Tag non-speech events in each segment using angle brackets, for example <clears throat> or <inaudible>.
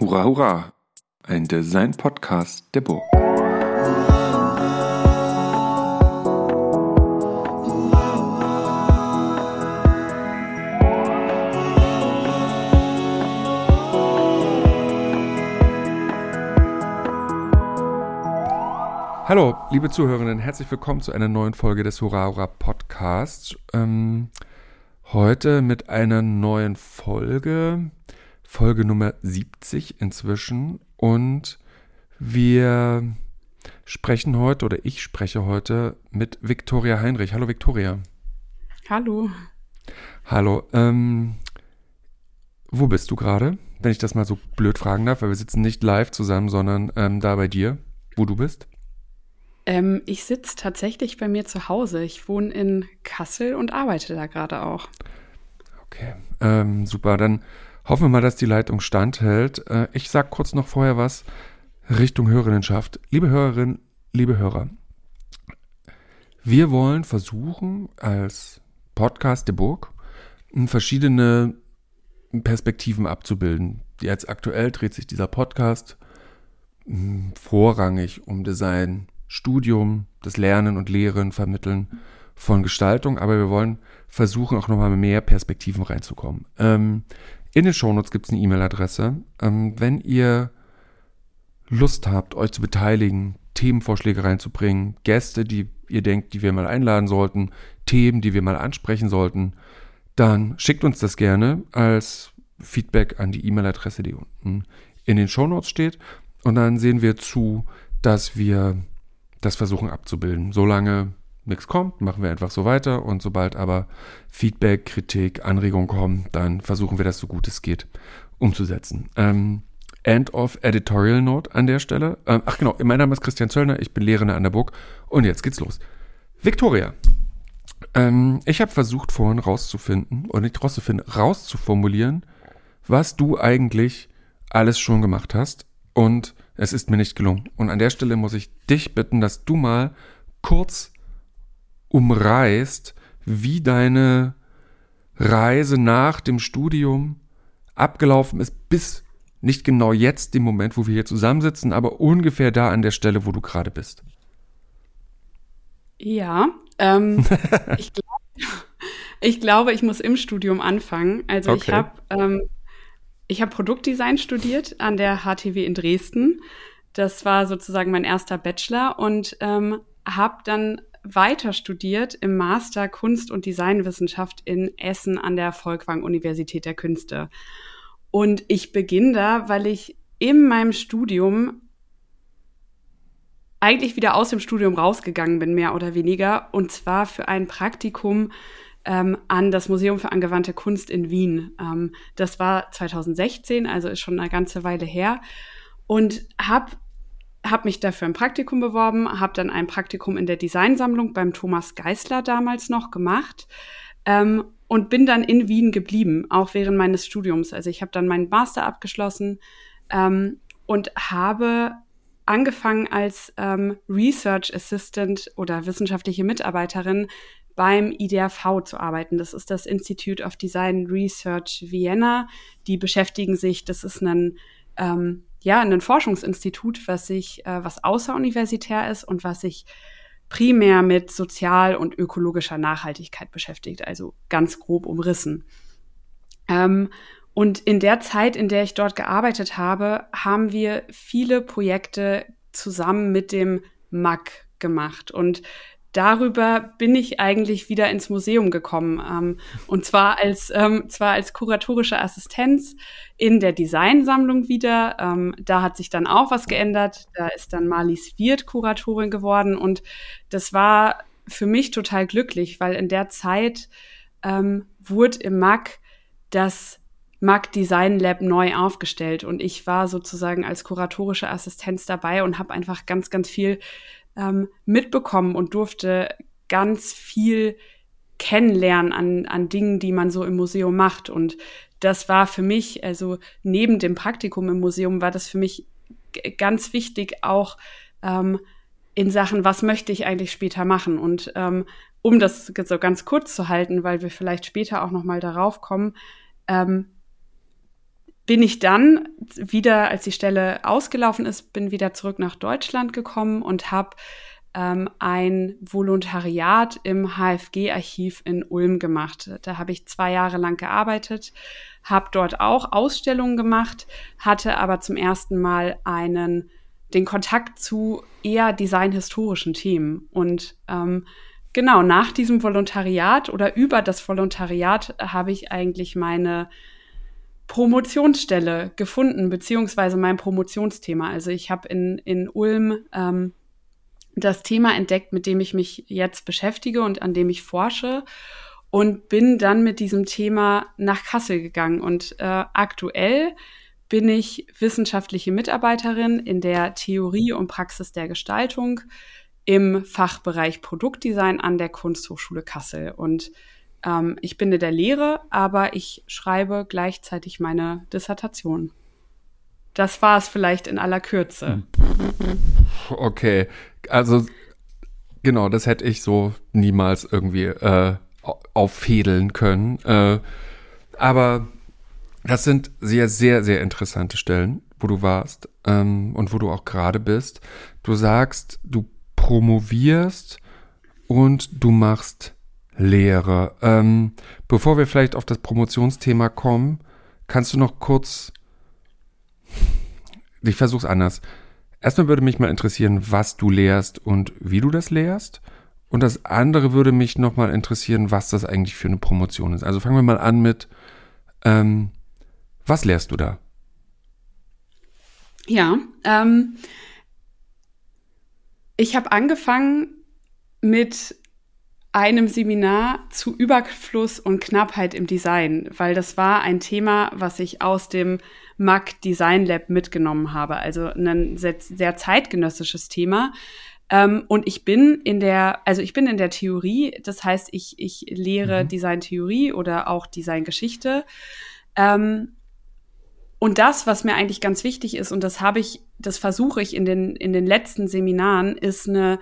Hurra, hurra! Ein Design-Podcast der Burg. Hallo, liebe Zuhörenden, herzlich willkommen zu einer neuen Folge des Hurra Hurra Podcasts. Ähm, heute mit einer neuen Folge, Folge Nummer 70 inzwischen. Und wir sprechen heute, oder ich spreche heute mit Viktoria Heinrich. Hallo Viktoria. Hallo. Hallo. Ähm, wo bist du gerade? Wenn ich das mal so blöd fragen darf, weil wir sitzen nicht live zusammen, sondern ähm, da bei dir, wo du bist. Ähm, ich sitze tatsächlich bei mir zu Hause. Ich wohne in Kassel und arbeite da gerade auch. Okay, ähm, super. Dann hoffen wir mal, dass die Leitung standhält. Äh, ich sage kurz noch vorher was Richtung Hörerinnenschaft. Liebe Hörerinnen, liebe Hörer, wir wollen versuchen, als Podcast der Burg verschiedene Perspektiven abzubilden. Jetzt aktuell dreht sich dieser Podcast vorrangig um Design, Studium, das Lernen und Lehren, Vermitteln von Gestaltung, aber wir wollen versuchen, auch nochmal mehr Perspektiven reinzukommen. Ähm, in den Shownotes gibt es eine E-Mail-Adresse. Ähm, wenn ihr Lust habt, euch zu beteiligen, Themenvorschläge reinzubringen, Gäste, die ihr denkt, die wir mal einladen sollten, Themen, die wir mal ansprechen sollten, dann schickt uns das gerne als Feedback an die E-Mail-Adresse, die unten in den Shownotes steht. Und dann sehen wir zu, dass wir das versuchen abzubilden. Solange nichts kommt, machen wir einfach so weiter und sobald aber Feedback, Kritik, Anregung kommen, dann versuchen wir das so gut es geht umzusetzen. Ähm, End of Editorial Note an der Stelle. Ähm, ach genau, mein Name ist Christian Zöllner, ich bin Lehrender an der Burg und jetzt geht's los. Victoria, ähm, ich habe versucht vorhin rauszufinden, oder nicht rauszufinden, rauszuformulieren, was du eigentlich alles schon gemacht hast und es ist mir nicht gelungen. Und an der Stelle muss ich dich bitten, dass du mal kurz umreißt, wie deine Reise nach dem Studium abgelaufen ist, bis nicht genau jetzt, dem Moment, wo wir hier zusammensitzen, aber ungefähr da an der Stelle, wo du gerade bist. Ja, ähm, <laughs> ich, glaub, ich, glaube, ich muss im Studium anfangen. Also okay. ich habe ähm, ich habe Produktdesign studiert an der HTW in Dresden. Das war sozusagen mein erster Bachelor und ähm, habe dann weiter studiert im Master Kunst- und Designwissenschaft in Essen an der Volkwang Universität der Künste. Und ich beginne da, weil ich in meinem Studium eigentlich wieder aus dem Studium rausgegangen bin, mehr oder weniger, und zwar für ein Praktikum ähm, an das Museum für angewandte Kunst in Wien. Ähm, das war 2016, also ist schon eine ganze Weile her. Und habe hab mich dafür ein Praktikum beworben, habe dann ein Praktikum in der Designsammlung beim Thomas Geisler damals noch gemacht ähm, und bin dann in Wien geblieben, auch während meines Studiums. Also ich habe dann meinen Master abgeschlossen ähm, und habe angefangen als ähm, Research Assistant oder wissenschaftliche Mitarbeiterin beim IDRV zu arbeiten. Das ist das Institute of Design Research Vienna. Die beschäftigen sich, das ist ein, ähm, ja, ein Forschungsinstitut, was sich, äh, was außeruniversitär ist und was sich primär mit sozial- und ökologischer Nachhaltigkeit beschäftigt, also ganz grob umrissen. Ähm, und in der Zeit, in der ich dort gearbeitet habe, haben wir viele Projekte zusammen mit dem MAC gemacht. Und darüber bin ich eigentlich wieder ins Museum gekommen. Ähm, und zwar als, ähm, zwar als kuratorische Assistenz in der Designsammlung wieder. Ähm, da hat sich dann auch was geändert. Da ist dann Marlies Wirth Kuratorin geworden. Und das war für mich total glücklich, weil in der Zeit ähm, wurde im MAC das MAC Design Lab neu aufgestellt. Und ich war sozusagen als kuratorische Assistenz dabei und habe einfach ganz, ganz viel ähm, mitbekommen und durfte ganz viel kennenlernen an, an Dingen, die man so im Museum macht. Und das war für mich, also neben dem Praktikum im Museum, war das für mich ganz wichtig, auch ähm, in Sachen, was möchte ich eigentlich später machen. Und ähm, um das so ganz kurz zu halten, weil wir vielleicht später auch noch mal darauf kommen, ähm, bin ich dann wieder, als die Stelle ausgelaufen ist, bin wieder zurück nach Deutschland gekommen und habe ähm, ein Volontariat im HFG-Archiv in Ulm gemacht. Da habe ich zwei Jahre lang gearbeitet, habe dort auch Ausstellungen gemacht, hatte aber zum ersten Mal einen den Kontakt zu eher designhistorischen Themen und ähm, genau nach diesem Volontariat oder über das Volontariat habe ich eigentlich meine Promotionsstelle gefunden, beziehungsweise mein Promotionsthema. Also ich habe in, in Ulm ähm, das Thema entdeckt, mit dem ich mich jetzt beschäftige und an dem ich forsche und bin dann mit diesem Thema nach Kassel gegangen. Und äh, aktuell bin ich wissenschaftliche Mitarbeiterin in der Theorie und Praxis der Gestaltung im Fachbereich Produktdesign an der Kunsthochschule Kassel. Und ähm, ich bin in der Lehre, aber ich schreibe gleichzeitig meine Dissertation. Das war es vielleicht in aller Kürze. Okay, also genau, das hätte ich so niemals irgendwie äh, auffädeln können. Äh, aber das sind sehr, sehr, sehr interessante Stellen, wo du warst ähm, und wo du auch gerade bist. Du sagst, du promovierst und du machst Lehre. Ähm, bevor wir vielleicht auf das Promotionsthema kommen, kannst du noch kurz. Ich versuch's anders. Erstmal würde mich mal interessieren, was du lehrst und wie du das lehrst. Und das andere würde mich nochmal interessieren, was das eigentlich für eine Promotion ist. Also fangen wir mal an mit, ähm, was lehrst du da? Ja, ähm, ich habe angefangen mit einem Seminar zu Überfluss und Knappheit im Design, weil das war ein Thema, was ich aus dem MAC Design Lab mitgenommen habe. Also ein sehr, sehr zeitgenössisches Thema. Ähm, und ich bin in der, also ich bin in der Theorie, das heißt, ich, ich lehre mhm. Designtheorie oder auch Designgeschichte. Ähm, und das, was mir eigentlich ganz wichtig ist, und das habe ich, das versuche ich in den, in den letzten Seminaren, ist eine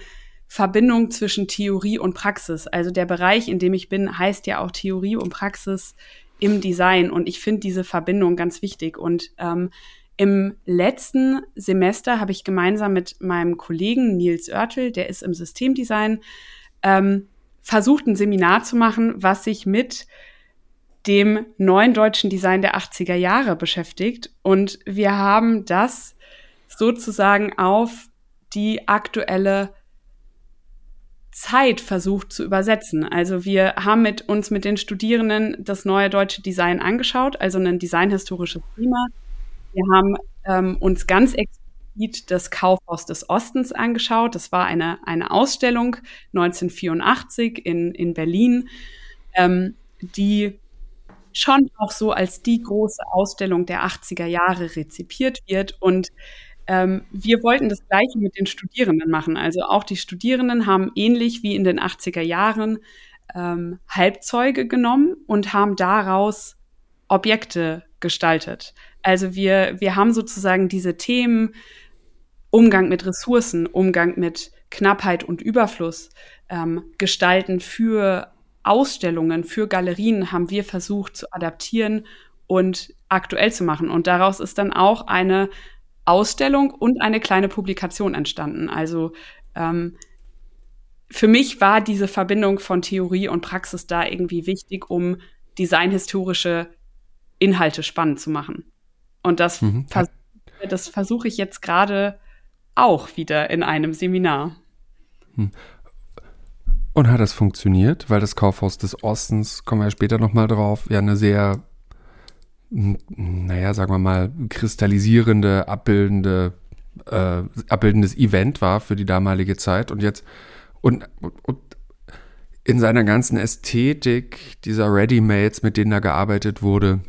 Verbindung zwischen Theorie und Praxis. Also der Bereich, in dem ich bin, heißt ja auch Theorie und Praxis im Design. Und ich finde diese Verbindung ganz wichtig. Und ähm, im letzten Semester habe ich gemeinsam mit meinem Kollegen Nils Oertel, der ist im Systemdesign, ähm, versucht, ein Seminar zu machen, was sich mit dem neuen deutschen Design der 80er Jahre beschäftigt. Und wir haben das sozusagen auf die aktuelle Zeit versucht zu übersetzen. Also wir haben mit uns mit den Studierenden das neue deutsche Design angeschaut, also ein designhistorisches Thema. Wir haben ähm, uns ganz explizit das Kaufhaus des Ostens angeschaut. Das war eine, eine Ausstellung 1984 in, in Berlin, ähm, die schon auch so als die große Ausstellung der 80er Jahre rezipiert wird und ähm, wir wollten das Gleiche mit den Studierenden machen. Also auch die Studierenden haben ähnlich wie in den 80er Jahren ähm, Halbzeuge genommen und haben daraus Objekte gestaltet. Also wir, wir haben sozusagen diese Themen Umgang mit Ressourcen, Umgang mit Knappheit und Überfluss, ähm, Gestalten für Ausstellungen, für Galerien haben wir versucht zu adaptieren und aktuell zu machen. Und daraus ist dann auch eine Ausstellung und eine kleine Publikation entstanden. Also ähm, für mich war diese Verbindung von Theorie und Praxis da irgendwie wichtig, um designhistorische Inhalte spannend zu machen. Und das, mhm. vers das versuche ich jetzt gerade auch wieder in einem Seminar. Hm. Und hat das funktioniert? Weil das Kaufhaus des Ostens, kommen wir später nochmal drauf, ja eine sehr naja, sagen wir mal, kristallisierende, abbildende, äh, abbildendes Event war für die damalige Zeit und jetzt und, und in seiner ganzen Ästhetik dieser Readymates, mit denen da gearbeitet wurde,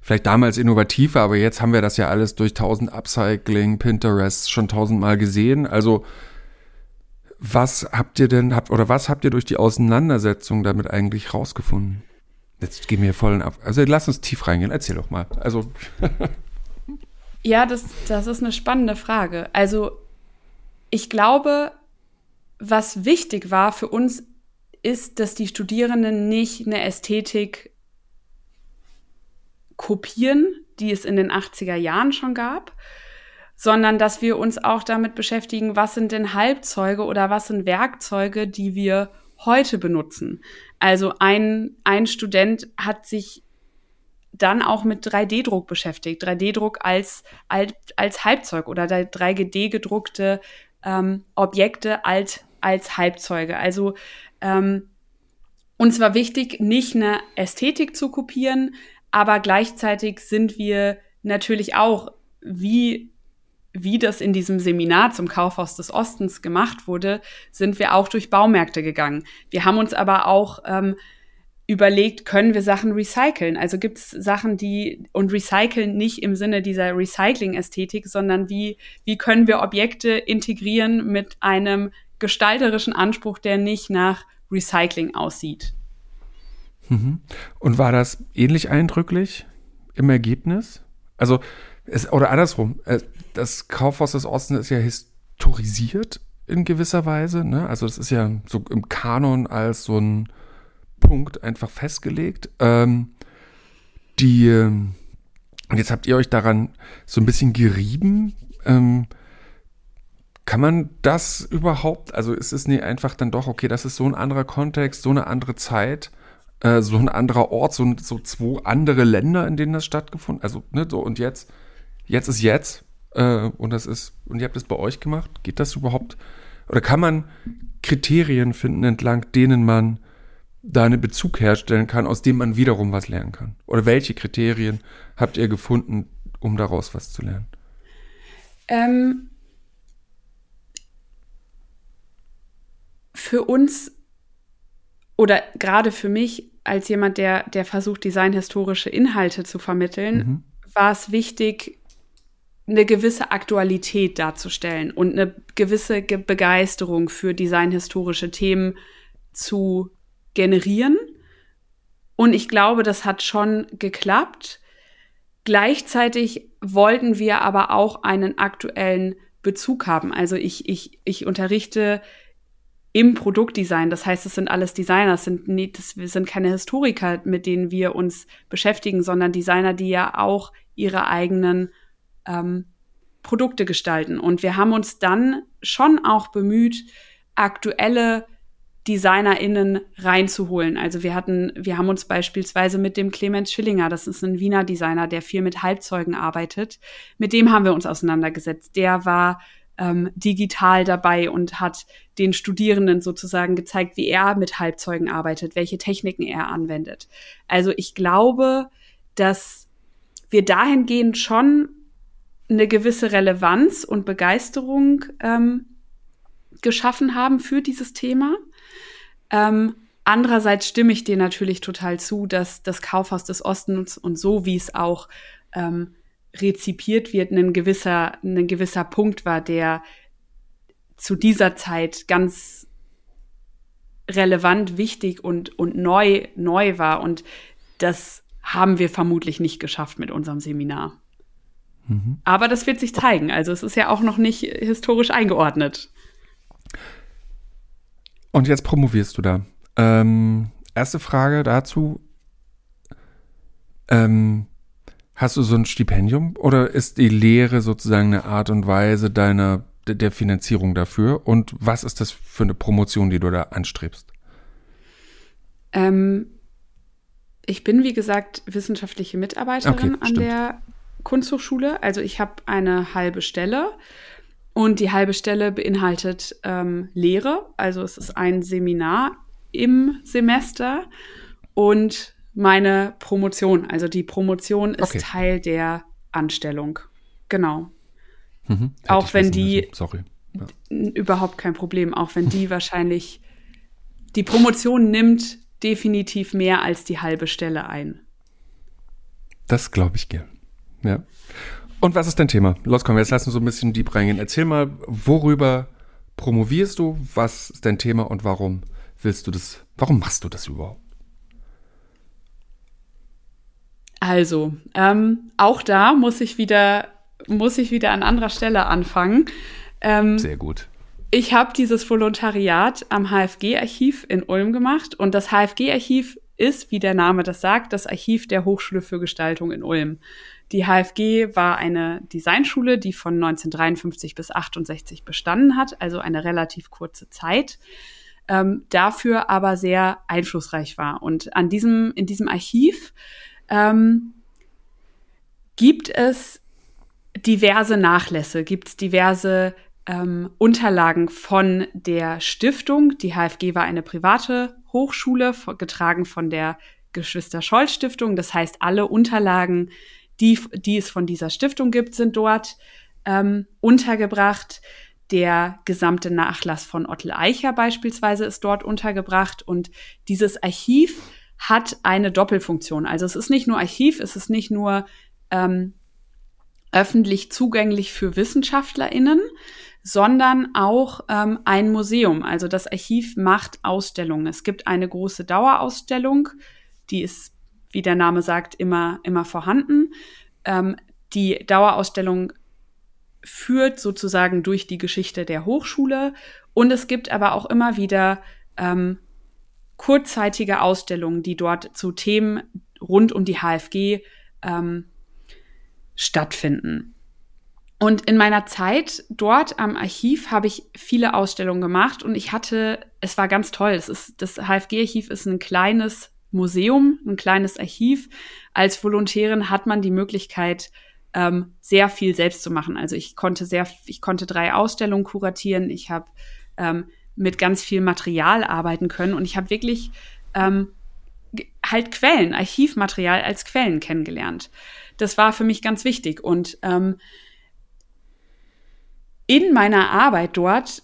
vielleicht damals innovativer, aber jetzt haben wir das ja alles durch tausend Upcycling, Pinterest schon tausendmal gesehen. Also was habt ihr denn, oder was habt ihr durch die Auseinandersetzung damit eigentlich rausgefunden? Jetzt gehen wir voll ab. Also lass uns tief reingehen. Erzähl doch mal. Also. <laughs> ja, das, das ist eine spannende Frage. Also, ich glaube, was wichtig war für uns, ist, dass die Studierenden nicht eine Ästhetik kopieren, die es in den 80er Jahren schon gab, sondern dass wir uns auch damit beschäftigen, was sind denn Halbzeuge oder was sind Werkzeuge, die wir heute benutzen. Also ein, ein Student hat sich dann auch mit 3D-Druck beschäftigt. 3D-Druck als, als, als Halbzeug oder 3D gedruckte ähm, Objekte als, als Halbzeuge. Also ähm, uns war wichtig, nicht eine Ästhetik zu kopieren, aber gleichzeitig sind wir natürlich auch, wie, wie das in diesem Seminar zum Kaufhaus des Ostens gemacht wurde, sind wir auch durch Baumärkte gegangen. Wir haben uns aber auch ähm, überlegt, können wir Sachen recyceln? Also gibt es Sachen, die und recyceln nicht im Sinne dieser Recycling-Ästhetik, sondern wie, wie können wir Objekte integrieren mit einem gestalterischen Anspruch, der nicht nach Recycling aussieht. Mhm. Und war das ähnlich eindrücklich im Ergebnis? Also, es, oder andersrum, das Kaufhaus des Ostens ist ja historisiert in gewisser Weise. Ne? Also, es ist ja so im Kanon als so ein Punkt einfach festgelegt. Ähm, die, ähm, und jetzt habt ihr euch daran so ein bisschen gerieben. Ähm, kann man das überhaupt, also ist es nicht einfach dann doch, okay, das ist so ein anderer Kontext, so eine andere Zeit, äh, so ein anderer Ort, so, so zwei andere Länder, in denen das stattgefunden Also, ne, so und jetzt, jetzt ist jetzt äh, und das ist, und ihr habt es bei euch gemacht. Geht das überhaupt? Oder kann man Kriterien finden, entlang denen man da einen Bezug herstellen kann, aus dem man wiederum was lernen kann? Oder welche Kriterien habt ihr gefunden, um daraus was zu lernen? Ähm, für uns oder gerade für mich als jemand, der, der versucht, designhistorische Inhalte zu vermitteln, mhm. war es wichtig, eine gewisse Aktualität darzustellen und eine gewisse Begeisterung für designhistorische Themen zu generieren. Und ich glaube, das hat schon geklappt. Gleichzeitig wollten wir aber auch einen aktuellen Bezug haben. Also ich, ich, ich unterrichte im Produktdesign. Das heißt, es sind alles Designer, das sind, nie, das sind keine Historiker, mit denen wir uns beschäftigen, sondern Designer, die ja auch ihre eigenen ähm, Produkte gestalten. Und wir haben uns dann schon auch bemüht, aktuelle DesignerInnen reinzuholen. Also wir hatten, wir haben uns beispielsweise mit dem Clemens Schillinger, das ist ein Wiener Designer, der viel mit Halbzeugen arbeitet, mit dem haben wir uns auseinandergesetzt. Der war ähm, digital dabei und hat den Studierenden sozusagen gezeigt, wie er mit Halbzeugen arbeitet, welche Techniken er anwendet. Also ich glaube, dass wir dahingehend schon eine gewisse Relevanz und Begeisterung ähm, geschaffen haben für dieses Thema. Ähm, andererseits stimme ich dir natürlich total zu, dass das Kaufhaus des Ostens und so wie es auch ähm, rezipiert wird, ein gewisser, ein gewisser Punkt war, der zu dieser Zeit ganz relevant, wichtig und, und neu, neu war. Und das haben wir vermutlich nicht geschafft mit unserem Seminar. Mhm. Aber das wird sich zeigen. Also es ist ja auch noch nicht historisch eingeordnet. Und jetzt promovierst du da. Ähm, erste Frage dazu. Ähm, Hast du so ein Stipendium oder ist die Lehre sozusagen eine Art und Weise deiner der Finanzierung dafür? Und was ist das für eine Promotion, die du da anstrebst? Ähm, ich bin, wie gesagt, wissenschaftliche Mitarbeiterin okay, an der Kunsthochschule. Also ich habe eine halbe Stelle und die halbe Stelle beinhaltet ähm, Lehre. Also es ist ein Seminar im Semester und meine Promotion. Also die Promotion ist okay. Teil der Anstellung. Genau. Mhm. Auch wenn die. Sorry. Ja. Überhaupt kein Problem. Auch wenn die <laughs> wahrscheinlich. Die Promotion nimmt definitiv mehr als die halbe Stelle ein. Das glaube ich gern. Ja. Und was ist dein Thema? Los, komm, jetzt lass uns so ein bisschen deep reingehen. Erzähl mal, worüber promovierst du? Was ist dein Thema und warum willst du das? Warum machst du das überhaupt? Also, ähm, auch da muss ich wieder, muss ich wieder an anderer Stelle anfangen. Ähm, Sehr gut. Ich habe dieses Volontariat am HFG-Archiv in Ulm gemacht und das HFG-Archiv ist, wie der Name das sagt, das Archiv der Hochschule für Gestaltung in Ulm. Die HFG war eine Designschule, die von 1953 bis 68 bestanden hat, also eine relativ kurze Zeit, ähm, dafür aber sehr einflussreich war. Und an diesem, in diesem Archiv ähm, gibt es diverse Nachlässe, gibt es diverse ähm, Unterlagen von der Stiftung. Die HFG war eine private Hochschule, getragen von der Geschwister Scholl Stiftung. Das heißt, alle Unterlagen, die, die es von dieser Stiftung gibt, sind dort ähm, untergebracht. Der gesamte Nachlass von Ottel Eicher beispielsweise ist dort untergebracht. Und dieses Archiv hat eine Doppelfunktion. Also es ist nicht nur Archiv, es ist nicht nur ähm, öffentlich zugänglich für WissenschaftlerInnen, sondern auch ähm, ein Museum. Also das Archiv macht Ausstellungen. Es gibt eine große Dauerausstellung, die ist, wie der Name sagt, immer, immer vorhanden. Ähm, die Dauerausstellung führt sozusagen durch die Geschichte der Hochschule und es gibt aber auch immer wieder ähm, kurzzeitige Ausstellungen, die dort zu Themen rund um die HFG ähm, stattfinden. Und in meiner Zeit dort am Archiv habe ich viele Ausstellungen gemacht und ich hatte, es war ganz toll. Es ist, das HFG-Archiv ist ein kleines Museum, ein kleines Archiv. Als Volontärin hat man die Möglichkeit, ähm, sehr viel selbst zu machen. Also ich konnte sehr, ich konnte drei Ausstellungen kuratieren. Ich habe ähm, mit ganz viel Material arbeiten können und ich habe wirklich ähm, halt Quellen, Archivmaterial als Quellen kennengelernt. Das war für mich ganz wichtig und ähm, in meiner Arbeit dort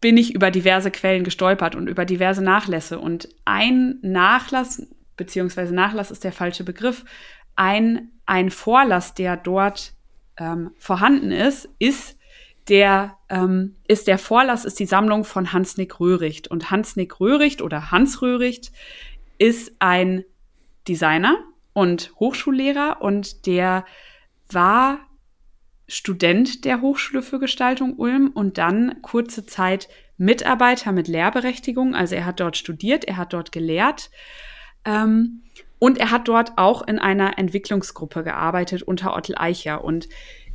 bin ich über diverse Quellen gestolpert und über diverse Nachlässe. Und ein Nachlass, beziehungsweise Nachlass ist der falsche Begriff, ein, ein Vorlass, der dort ähm, vorhanden ist, ist der, ähm, ist der Vorlass, ist die Sammlung von Hans-Nick Röhricht. Und Hans-Nick Röhricht oder Hans Röhricht ist ein Designer und Hochschullehrer und der war Student der Hochschule für Gestaltung Ulm und dann kurze Zeit Mitarbeiter mit Lehrberechtigung. Also er hat dort studiert, er hat dort gelehrt ähm, und er hat dort auch in einer Entwicklungsgruppe gearbeitet unter Ottel Eicher. Und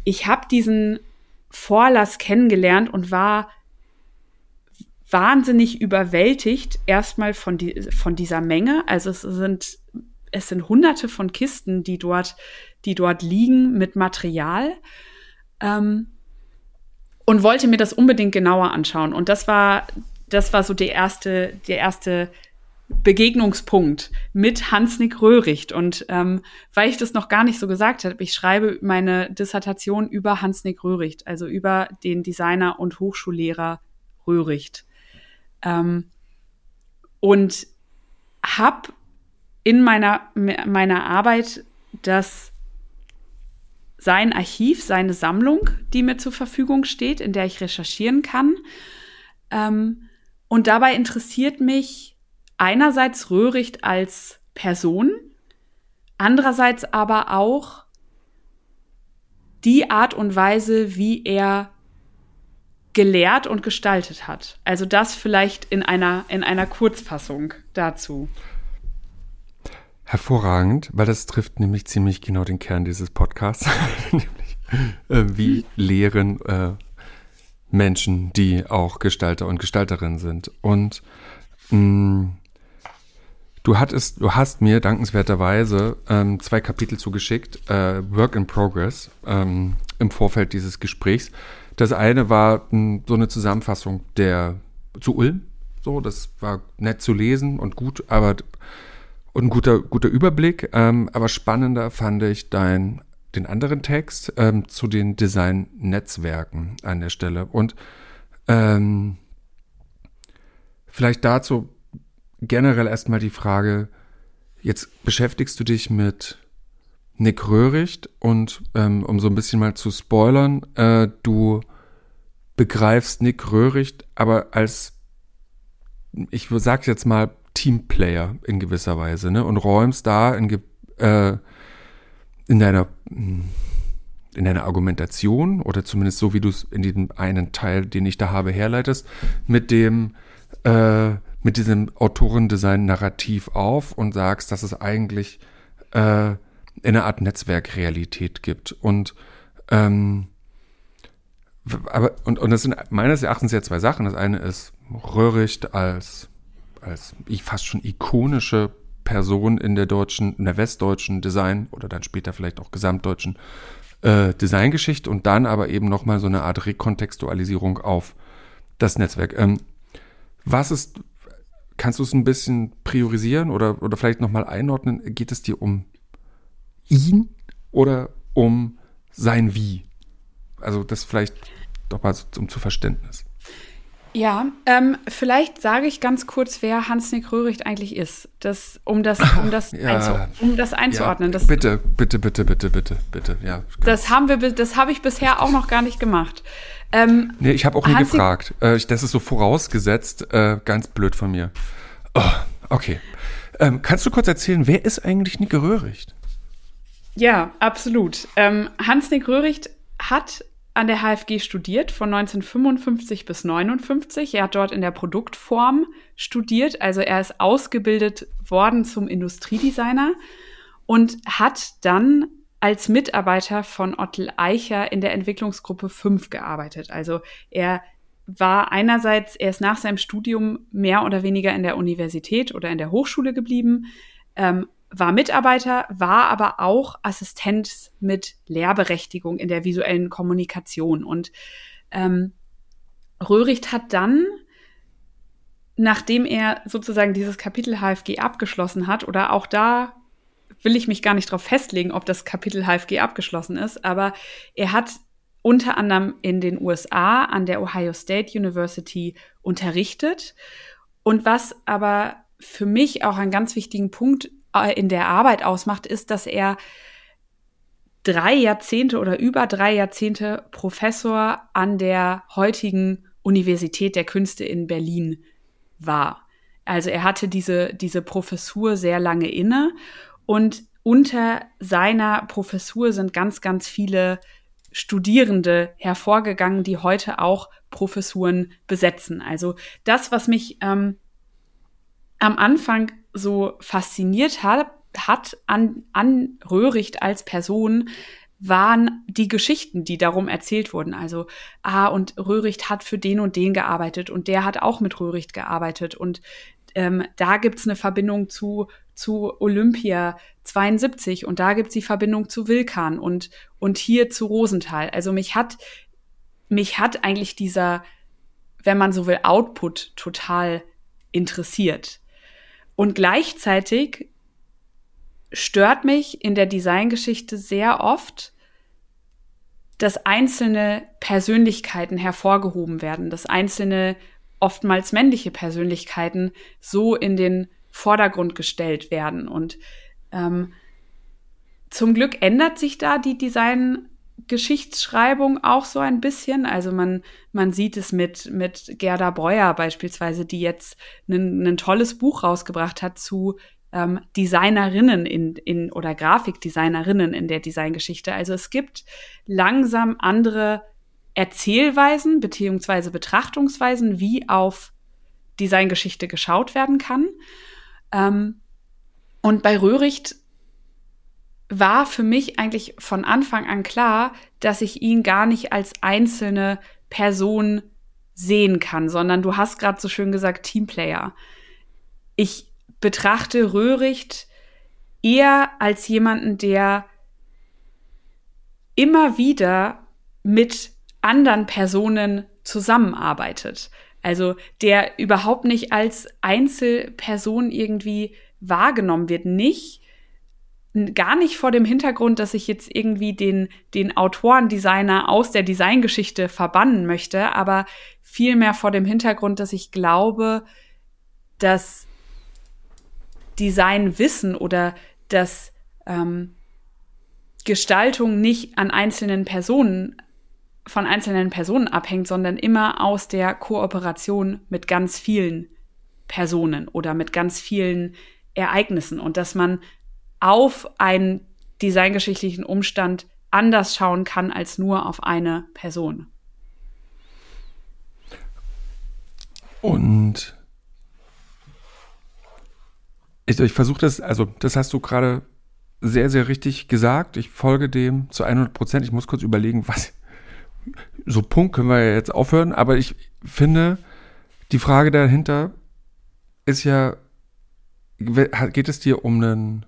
ich habe diesen Vorlass kennengelernt und war wahnsinnig überwältigt erstmal von, die, von dieser Menge. Also es sind es sind hunderte von Kisten, die dort, die dort liegen mit Material ähm, und wollte mir das unbedingt genauer anschauen. Und das war, das war so der erste, der erste Begegnungspunkt mit Hans-Nick Röhricht. Und ähm, weil ich das noch gar nicht so gesagt habe, ich schreibe meine Dissertation über Hans-Nick Röhricht, also über den Designer und Hochschullehrer Röhricht. Ähm, und habe in meiner, meiner Arbeit das sein Archiv, seine Sammlung, die mir zur Verfügung steht, in der ich recherchieren kann. Ähm, und dabei interessiert mich einerseits Röhricht als Person, andererseits aber auch die Art und Weise, wie er gelehrt und gestaltet hat. Also das vielleicht in einer, in einer Kurzfassung dazu. Hervorragend, weil das trifft nämlich ziemlich genau den Kern dieses Podcasts, <laughs> nämlich äh, wie lehren äh, Menschen, die auch Gestalter und Gestalterinnen sind. Und mh, mm, du hattest, du hast mir dankenswerterweise ähm, zwei Kapitel zugeschickt, äh, Work in Progress, ähm, im Vorfeld dieses Gesprächs. Das eine war mh, mm, so eine Zusammenfassung der zu Ulm. So, das war nett zu lesen und gut, aber und ein guter, guter Überblick. Ähm, aber spannender fand ich dein, den anderen Text ähm, zu den Design-Netzwerken an der Stelle. Und ähm, vielleicht dazu generell erstmal die Frage, jetzt beschäftigst du dich mit Nick Röhricht und ähm, um so ein bisschen mal zu spoilern, äh, du begreifst Nick Röhricht aber als, ich sag jetzt mal, Teamplayer in gewisser Weise, ne? Und räumst da in, äh, in deiner in deiner Argumentation oder zumindest so, wie du es in diesem einen Teil, den ich da habe, herleitest, mit dem äh, mit diesem Autorendesign-Narrativ auf und sagst, dass es eigentlich äh, eine Art Netzwerkrealität gibt. Und ähm, aber und, und das sind meines Erachtens ja zwei Sachen. Das eine ist Röhricht als als fast schon ikonische Person in der deutschen, in der westdeutschen Design oder dann später vielleicht auch gesamtdeutschen äh, Designgeschichte und dann aber eben nochmal so eine Art Rekontextualisierung auf das Netzwerk. Ähm, was ist, kannst du es ein bisschen priorisieren oder, oder vielleicht nochmal einordnen? Geht es dir um ihn oder um sein Wie? Also das vielleicht doch mal zum, zum Verständnis. Ja, ähm, vielleicht sage ich ganz kurz, wer Hans-Nick Röhricht eigentlich ist, das, um, das, <laughs> um, das ja. um das einzuordnen. Ja, bitte, bitte, bitte, bitte, bitte, bitte, ja. Das haben wir, das habe ich bisher auch noch gar nicht gemacht. Ähm, nee, ich habe auch nie gefragt. Äh, das ist so vorausgesetzt, äh, ganz blöd von mir. Oh, okay. Ähm, kannst du kurz erzählen, wer ist eigentlich Nick Röhricht? Ja, absolut. Ähm, Hans-Nick Röhricht hat an der HFG studiert, von 1955 bis 59. Er hat dort in der Produktform studiert, also er ist ausgebildet worden zum Industriedesigner und hat dann als Mitarbeiter von Ottel Eicher in der Entwicklungsgruppe 5 gearbeitet. Also er war einerseits, er ist nach seinem Studium mehr oder weniger in der Universität oder in der Hochschule geblieben, ähm, war Mitarbeiter, war aber auch Assistent mit Lehrberechtigung in der visuellen Kommunikation. Und ähm, Röhricht hat dann, nachdem er sozusagen dieses Kapitel HFG abgeschlossen hat, oder auch da will ich mich gar nicht darauf festlegen, ob das Kapitel HFG abgeschlossen ist, aber er hat unter anderem in den USA an der Ohio State University unterrichtet. Und was aber für mich auch einen ganz wichtigen Punkt in der Arbeit ausmacht, ist, dass er drei Jahrzehnte oder über drei Jahrzehnte Professor an der heutigen Universität der Künste in Berlin war. Also er hatte diese, diese Professur sehr lange inne und unter seiner Professur sind ganz, ganz viele Studierende hervorgegangen, die heute auch Professuren besetzen. Also das, was mich ähm, am Anfang so fasziniert hat, hat an, an Röhricht als Person, waren die Geschichten, die darum erzählt wurden. Also, ah, und Röhricht hat für den und den gearbeitet und der hat auch mit Röhricht gearbeitet. Und ähm, da gibt's eine Verbindung zu, zu Olympia 72 und da gibt's die Verbindung zu Wilkan und, und hier zu Rosenthal. Also mich hat, mich hat eigentlich dieser, wenn man so will, Output total interessiert. Und gleichzeitig stört mich in der Designgeschichte sehr oft, dass einzelne Persönlichkeiten hervorgehoben werden, dass einzelne oftmals männliche Persönlichkeiten so in den Vordergrund gestellt werden. Und ähm, zum Glück ändert sich da die Design Geschichtsschreibung auch so ein bisschen. Also man, man sieht es mit, mit Gerda Breuer beispielsweise, die jetzt ein tolles Buch rausgebracht hat zu ähm, Designerinnen in, in oder Grafikdesignerinnen in der Designgeschichte. Also es gibt langsam andere Erzählweisen beziehungsweise Betrachtungsweisen, wie auf Designgeschichte geschaut werden kann. Ähm, und bei Röhricht war für mich eigentlich von Anfang an klar, dass ich ihn gar nicht als einzelne Person sehen kann, sondern du hast gerade so schön gesagt Teamplayer. Ich betrachte Röhricht eher als jemanden, der immer wieder mit anderen Personen zusammenarbeitet. Also der überhaupt nicht als Einzelperson irgendwie wahrgenommen wird. Nicht, gar nicht vor dem Hintergrund, dass ich jetzt irgendwie den, den Autorendesigner aus der Designgeschichte verbannen möchte, aber vielmehr vor dem Hintergrund, dass ich glaube, dass Designwissen oder dass ähm, Gestaltung nicht an einzelnen Personen von einzelnen Personen abhängt, sondern immer aus der Kooperation mit ganz vielen Personen oder mit ganz vielen Ereignissen und dass man auf einen designgeschichtlichen Umstand anders schauen kann als nur auf eine Person. Und Ich, ich versuche das, also das hast du gerade sehr, sehr richtig gesagt. Ich folge dem zu 100 Prozent. Ich muss kurz überlegen, was. So Punkt können wir ja jetzt aufhören, aber ich finde, die Frage dahinter ist ja, geht es dir um einen,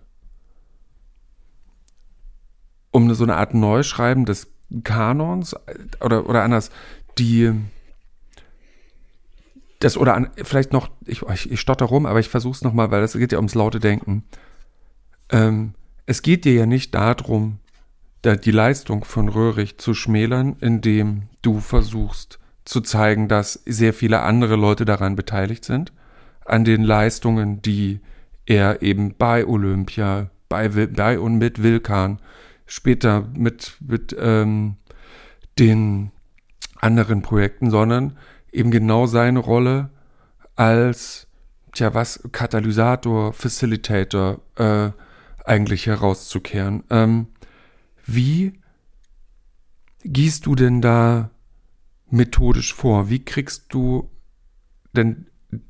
um so eine Art Neuschreiben des Kanons oder, oder anders, die, das oder an, vielleicht noch, ich, ich stotter rum, aber ich versuche es nochmal, weil es geht ja ums laute Denken. Ähm, es geht dir ja nicht darum, da die Leistung von Röhrig zu schmälern, indem du versuchst zu zeigen, dass sehr viele andere Leute daran beteiligt sind, an den Leistungen, die er eben bei Olympia, bei, bei und mit Wilkan, später mit, mit ähm, den anderen Projekten, sondern eben genau seine Rolle als, tja, was, Katalysator, Facilitator, äh, eigentlich herauszukehren. Ähm, wie gehst du denn da methodisch vor? Wie kriegst du denn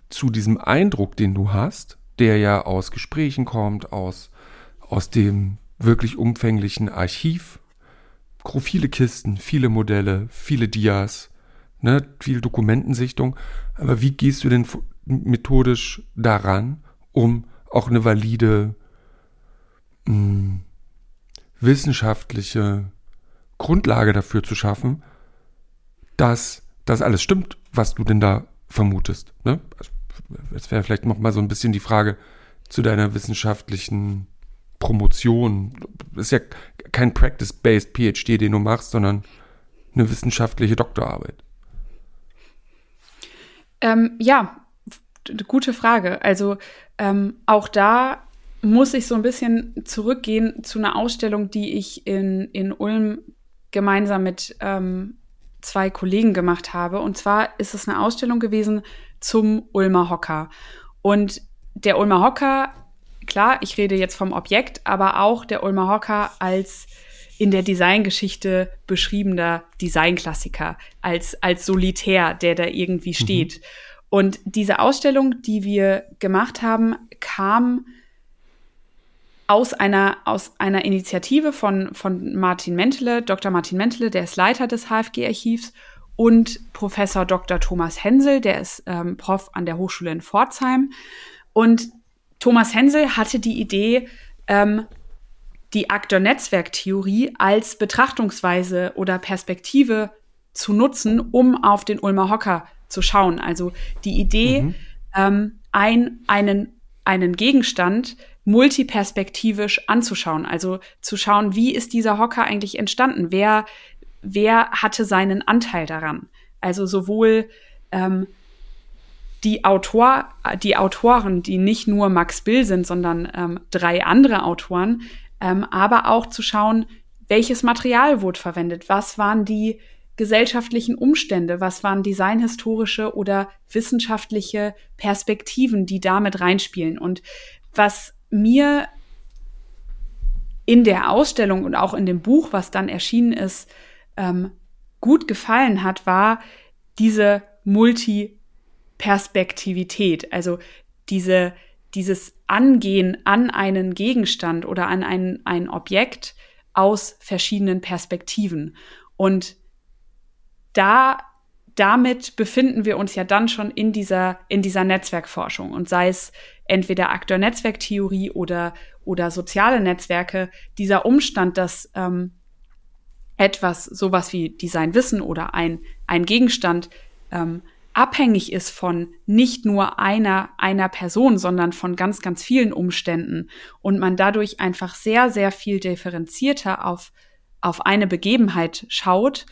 zu diesem Eindruck, den du hast, der ja aus Gesprächen kommt, aus, aus dem wirklich umfänglichen Archiv, viele Kisten, viele Modelle, viele Dias, ne, viel Dokumentensichtung. Aber wie gehst du denn methodisch daran, um auch eine valide mh, wissenschaftliche Grundlage dafür zu schaffen, dass das alles stimmt, was du denn da vermutest. Ne? Also, jetzt wäre vielleicht noch mal so ein bisschen die Frage zu deiner wissenschaftlichen Promotion. Das ist ja kein Practice-based PhD, den du machst, sondern eine wissenschaftliche Doktorarbeit. Ähm, ja, gute Frage. Also ähm, auch da muss ich so ein bisschen zurückgehen zu einer Ausstellung, die ich in, in Ulm gemeinsam mit ähm, zwei Kollegen gemacht habe. Und zwar ist es eine Ausstellung gewesen zum Ulmer Hocker. Und der Ulmer Hocker, klar, ich rede jetzt vom Objekt, aber auch der Ulmer Hocker als in der Designgeschichte beschriebener Designklassiker, als, als Solitär, der da irgendwie mhm. steht. Mhm. Und diese Ausstellung, die wir gemacht haben, kam aus einer, aus einer Initiative von, von Martin Mentele, Dr. Martin Mentele, der ist Leiter des HFG-Archivs, und Professor Dr. Thomas Hensel, der ist ähm, Prof an der Hochschule in Pforzheim. Und Thomas Hensel hatte die Idee, ähm, die Aktor-Netzwerk-Theorie als Betrachtungsweise oder Perspektive zu nutzen, um auf den Ulmer Hocker zu schauen. Also die Idee, mhm. ähm, ein, einen, einen Gegenstand multiperspektivisch anzuschauen. Also zu schauen, wie ist dieser Hocker eigentlich entstanden? Wer, wer hatte seinen Anteil daran? Also sowohl ähm, die, Autor, die Autoren, die nicht nur Max Bill sind, sondern ähm, drei andere Autoren, ähm, aber auch zu schauen, welches Material wurde verwendet, was waren die gesellschaftlichen Umstände, was waren designhistorische oder wissenschaftliche Perspektiven, die damit reinspielen. Und was mir in der Ausstellung und auch in dem Buch, was dann erschienen ist, ähm, gut gefallen hat, war diese Multiperspektivität, also diese, dieses Angehen an einen Gegenstand oder an ein, ein Objekt aus verschiedenen Perspektiven. Und da damit befinden wir uns ja dann schon in dieser, in dieser Netzwerkforschung und sei es entweder Akteur-Netzwerktheorie oder, oder soziale Netzwerke, dieser Umstand, dass ähm, etwas, sowas wie Designwissen oder ein, ein Gegenstand ähm, abhängig ist von nicht nur einer, einer Person, sondern von ganz, ganz vielen Umständen. Und man dadurch einfach sehr, sehr viel differenzierter auf, auf eine Begebenheit schaut,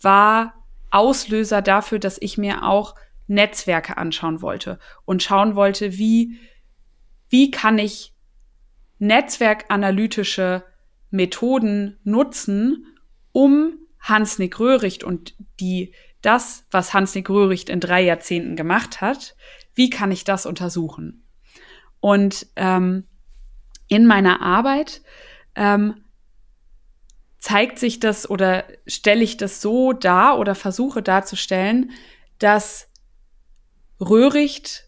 war Auslöser dafür, dass ich mir auch Netzwerke anschauen wollte und schauen wollte, wie, wie kann ich netzwerkanalytische Methoden nutzen, um Hans-Nick Röhricht und die, das, was Hans-Nick Röhricht in drei Jahrzehnten gemacht hat, wie kann ich das untersuchen? Und ähm, in meiner Arbeit ähm, zeigt sich das oder stelle ich das so dar oder versuche darzustellen, dass Röhricht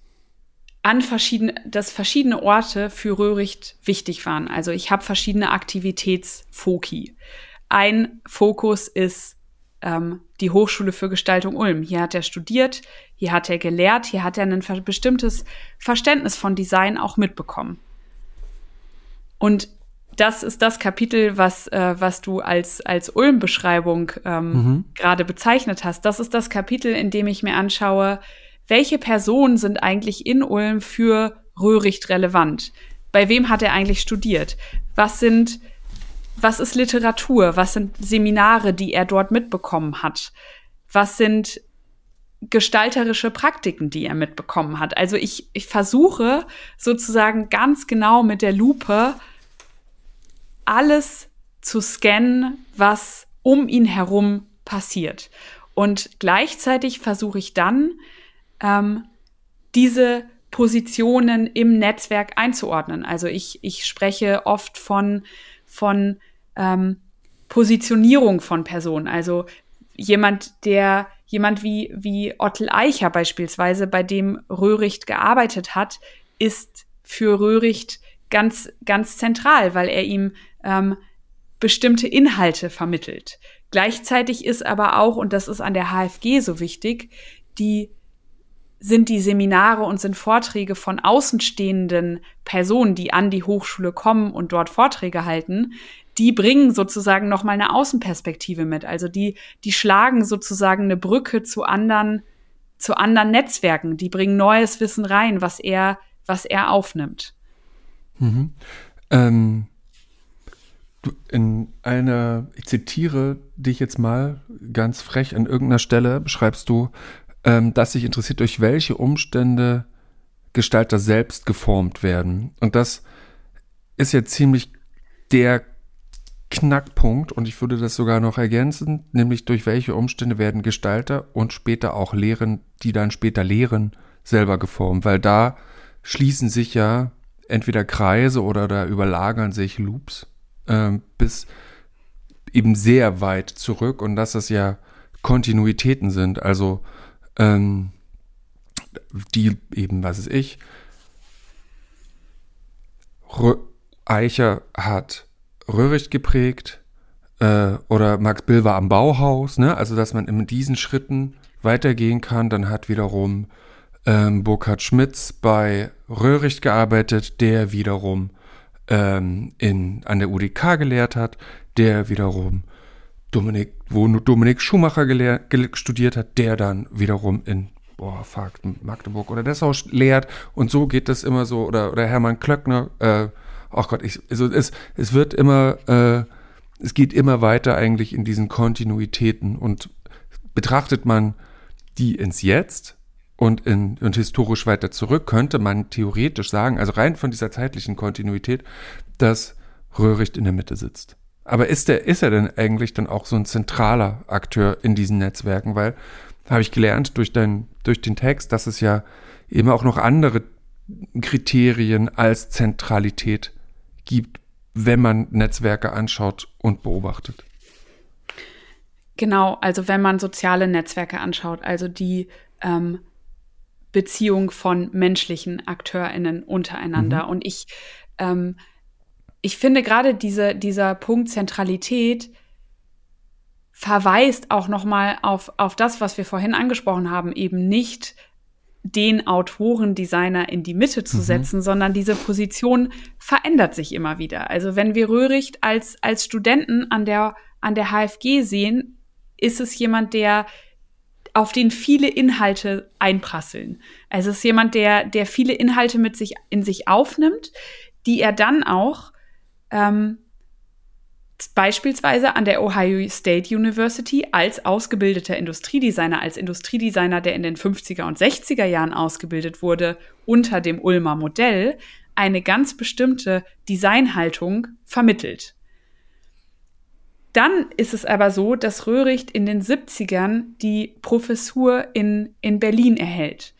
an verschiedene, dass verschiedene Orte für Röhricht wichtig waren. Also ich habe verschiedene Aktivitätsfoki. Ein Fokus ist ähm, die Hochschule für Gestaltung Ulm. Hier hat er studiert, hier hat er gelehrt, hier hat er ein bestimmtes Verständnis von Design auch mitbekommen. Und das ist das Kapitel, was, äh, was du als, als Ulm-Beschreibung ähm, mhm. gerade bezeichnet hast. Das ist das Kapitel, in dem ich mir anschaue, welche Personen sind eigentlich in Ulm für Röhricht relevant? Bei wem hat er eigentlich studiert? Was sind, was ist Literatur? Was sind Seminare, die er dort mitbekommen hat? Was sind gestalterische Praktiken, die er mitbekommen hat? Also ich, ich versuche sozusagen ganz genau mit der Lupe alles zu scannen, was um ihn herum passiert. Und gleichzeitig versuche ich dann, ähm, diese Positionen im Netzwerk einzuordnen. Also ich, ich spreche oft von, von ähm, Positionierung von Personen. Also jemand, der, jemand wie, wie Ottel Eicher beispielsweise, bei dem Röhricht gearbeitet hat, ist für Röhricht ganz, ganz zentral, weil er ihm ähm, bestimmte Inhalte vermittelt. Gleichzeitig ist aber auch, und das ist an der HFG so wichtig, die sind die Seminare und sind Vorträge von außenstehenden Personen, die an die Hochschule kommen und dort Vorträge halten, die bringen sozusagen nochmal eine Außenperspektive mit. Also die, die schlagen sozusagen eine Brücke zu anderen, zu anderen Netzwerken. Die bringen neues Wissen rein, was er, was er aufnimmt. Mhm. Ähm, in einer, ich zitiere dich jetzt mal ganz frech, an irgendeiner Stelle beschreibst du, ähm, dass sich interessiert, durch welche Umstände Gestalter selbst geformt werden. Und das ist ja ziemlich der Knackpunkt und ich würde das sogar noch ergänzen, nämlich durch welche Umstände werden Gestalter und später auch Lehren, die dann später lehren, selber geformt, weil da schließen sich ja entweder Kreise oder da überlagern sich Loops äh, bis eben sehr weit zurück und dass das ja Kontinuitäten sind, also ähm, die eben, was ist ich, Rö Eicher hat Röhricht geprägt äh, oder Max Bill war am Bauhaus, ne? also dass man in diesen Schritten weitergehen kann. Dann hat wiederum ähm, Burkhard Schmitz bei Röhricht gearbeitet, der wiederum ähm, in, an der UDK gelehrt hat, der wiederum Dominik, wo Dominik Schumacher gelehrt, studiert hat, der dann wiederum in boah, fuck, Magdeburg oder Dessau lehrt und so geht das immer so oder, oder Hermann Klöckner, äh, ach Gott, ich, also es, es wird immer, äh, es geht immer weiter eigentlich in diesen Kontinuitäten und betrachtet man die ins Jetzt und, in, und historisch weiter zurück, könnte man theoretisch sagen, also rein von dieser zeitlichen Kontinuität, dass Röhricht in der Mitte sitzt. Aber ist er, ist er denn eigentlich dann auch so ein zentraler Akteur in diesen Netzwerken? Weil, habe ich gelernt durch, dein, durch den Text, dass es ja eben auch noch andere Kriterien als Zentralität gibt, wenn man Netzwerke anschaut und beobachtet. Genau, also wenn man soziale Netzwerke anschaut, also die ähm, Beziehung von menschlichen AkteurInnen untereinander. Mhm. Und ich ähm, ich finde gerade diese, dieser Punkt Zentralität verweist auch nochmal auf, auf das, was wir vorhin angesprochen haben, eben nicht den Autorendesigner in die Mitte zu mhm. setzen, sondern diese Position verändert sich immer wieder. Also wenn wir Röhricht als, als Studenten an der, an der HFG sehen, ist es jemand, der auf den viele Inhalte einprasseln. Also es ist jemand, der, der viele Inhalte mit sich in sich aufnimmt, die er dann auch ähm, beispielsweise an der Ohio State University als ausgebildeter Industriedesigner, als Industriedesigner, der in den 50er und 60er Jahren ausgebildet wurde, unter dem Ulmer Modell, eine ganz bestimmte Designhaltung vermittelt. Dann ist es aber so, dass Röhricht in den 70ern die Professur in, in Berlin erhält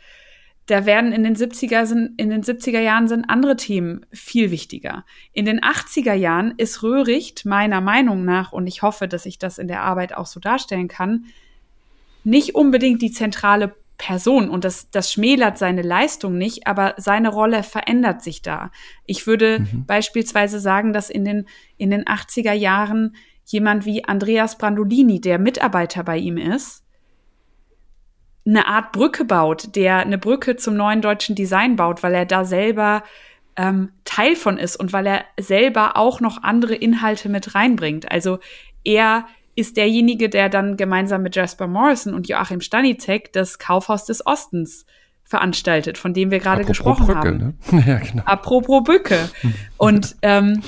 da werden in den 70er sind, in den 70er Jahren sind andere Themen viel wichtiger. In den 80er Jahren ist Röhricht meiner Meinung nach, und ich hoffe, dass ich das in der Arbeit auch so darstellen kann, nicht unbedingt die zentrale Person und das, das schmälert seine Leistung nicht, aber seine Rolle verändert sich da. Ich würde mhm. beispielsweise sagen, dass in den, in den 80er Jahren jemand wie Andreas Brandolini, der Mitarbeiter bei ihm ist, eine Art Brücke baut, der eine Brücke zum neuen deutschen Design baut, weil er da selber ähm, Teil von ist und weil er selber auch noch andere Inhalte mit reinbringt. Also er ist derjenige, der dann gemeinsam mit Jasper Morrison und Joachim Stanizek das Kaufhaus des Ostens veranstaltet, von dem wir gerade gesprochen Brücke, haben. Ne? <laughs> ja, genau. Apropos Bücke. <laughs> Und ähm,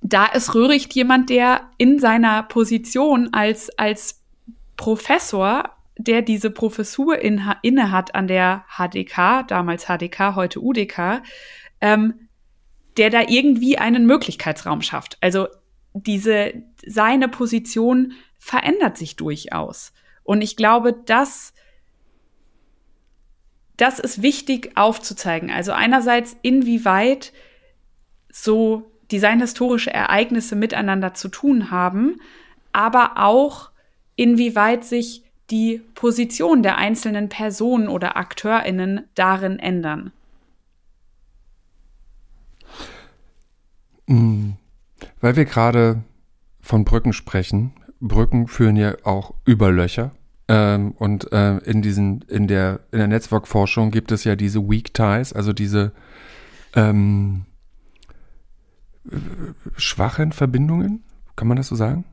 da ist Röhricht jemand, der in seiner Position als, als Professor, der diese Professur in, inne hat an der HDK, damals HDK, heute UDK, ähm, der da irgendwie einen Möglichkeitsraum schafft. Also diese, seine Position verändert sich durchaus. Und ich glaube, dass das ist wichtig aufzuzeigen. Also einerseits, inwieweit so designhistorische Ereignisse miteinander zu tun haben, aber auch inwieweit sich die Position der einzelnen Personen oder AkteurInnen darin ändern. Mhm. Weil wir gerade von Brücken sprechen, Brücken führen ja auch über Löcher. Ähm, und äh, in diesen, in der, in der Netzwerkforschung gibt es ja diese Weak Ties, also diese ähm, schwachen Verbindungen, kann man das so sagen?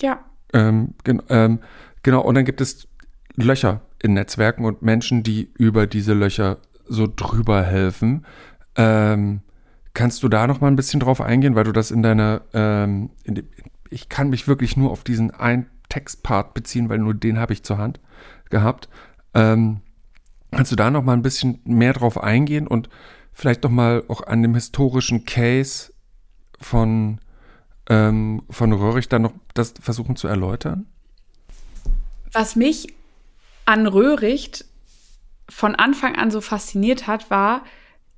Ja. Ähm, ähm, genau, und dann gibt es Löcher in Netzwerken und Menschen, die über diese Löcher so drüber helfen. Ähm, Kannst du da noch mal ein bisschen drauf eingehen, weil du das in deiner, ähm, in ich kann mich wirklich nur auf diesen einen Textpart beziehen, weil nur den habe ich zur Hand gehabt. Ähm, kannst du da noch mal ein bisschen mehr drauf eingehen und vielleicht noch mal auch an dem historischen Case von, ähm, von Röhrig dann noch das versuchen zu erläutern? Was mich an Röhricht von Anfang an so fasziniert hat, war,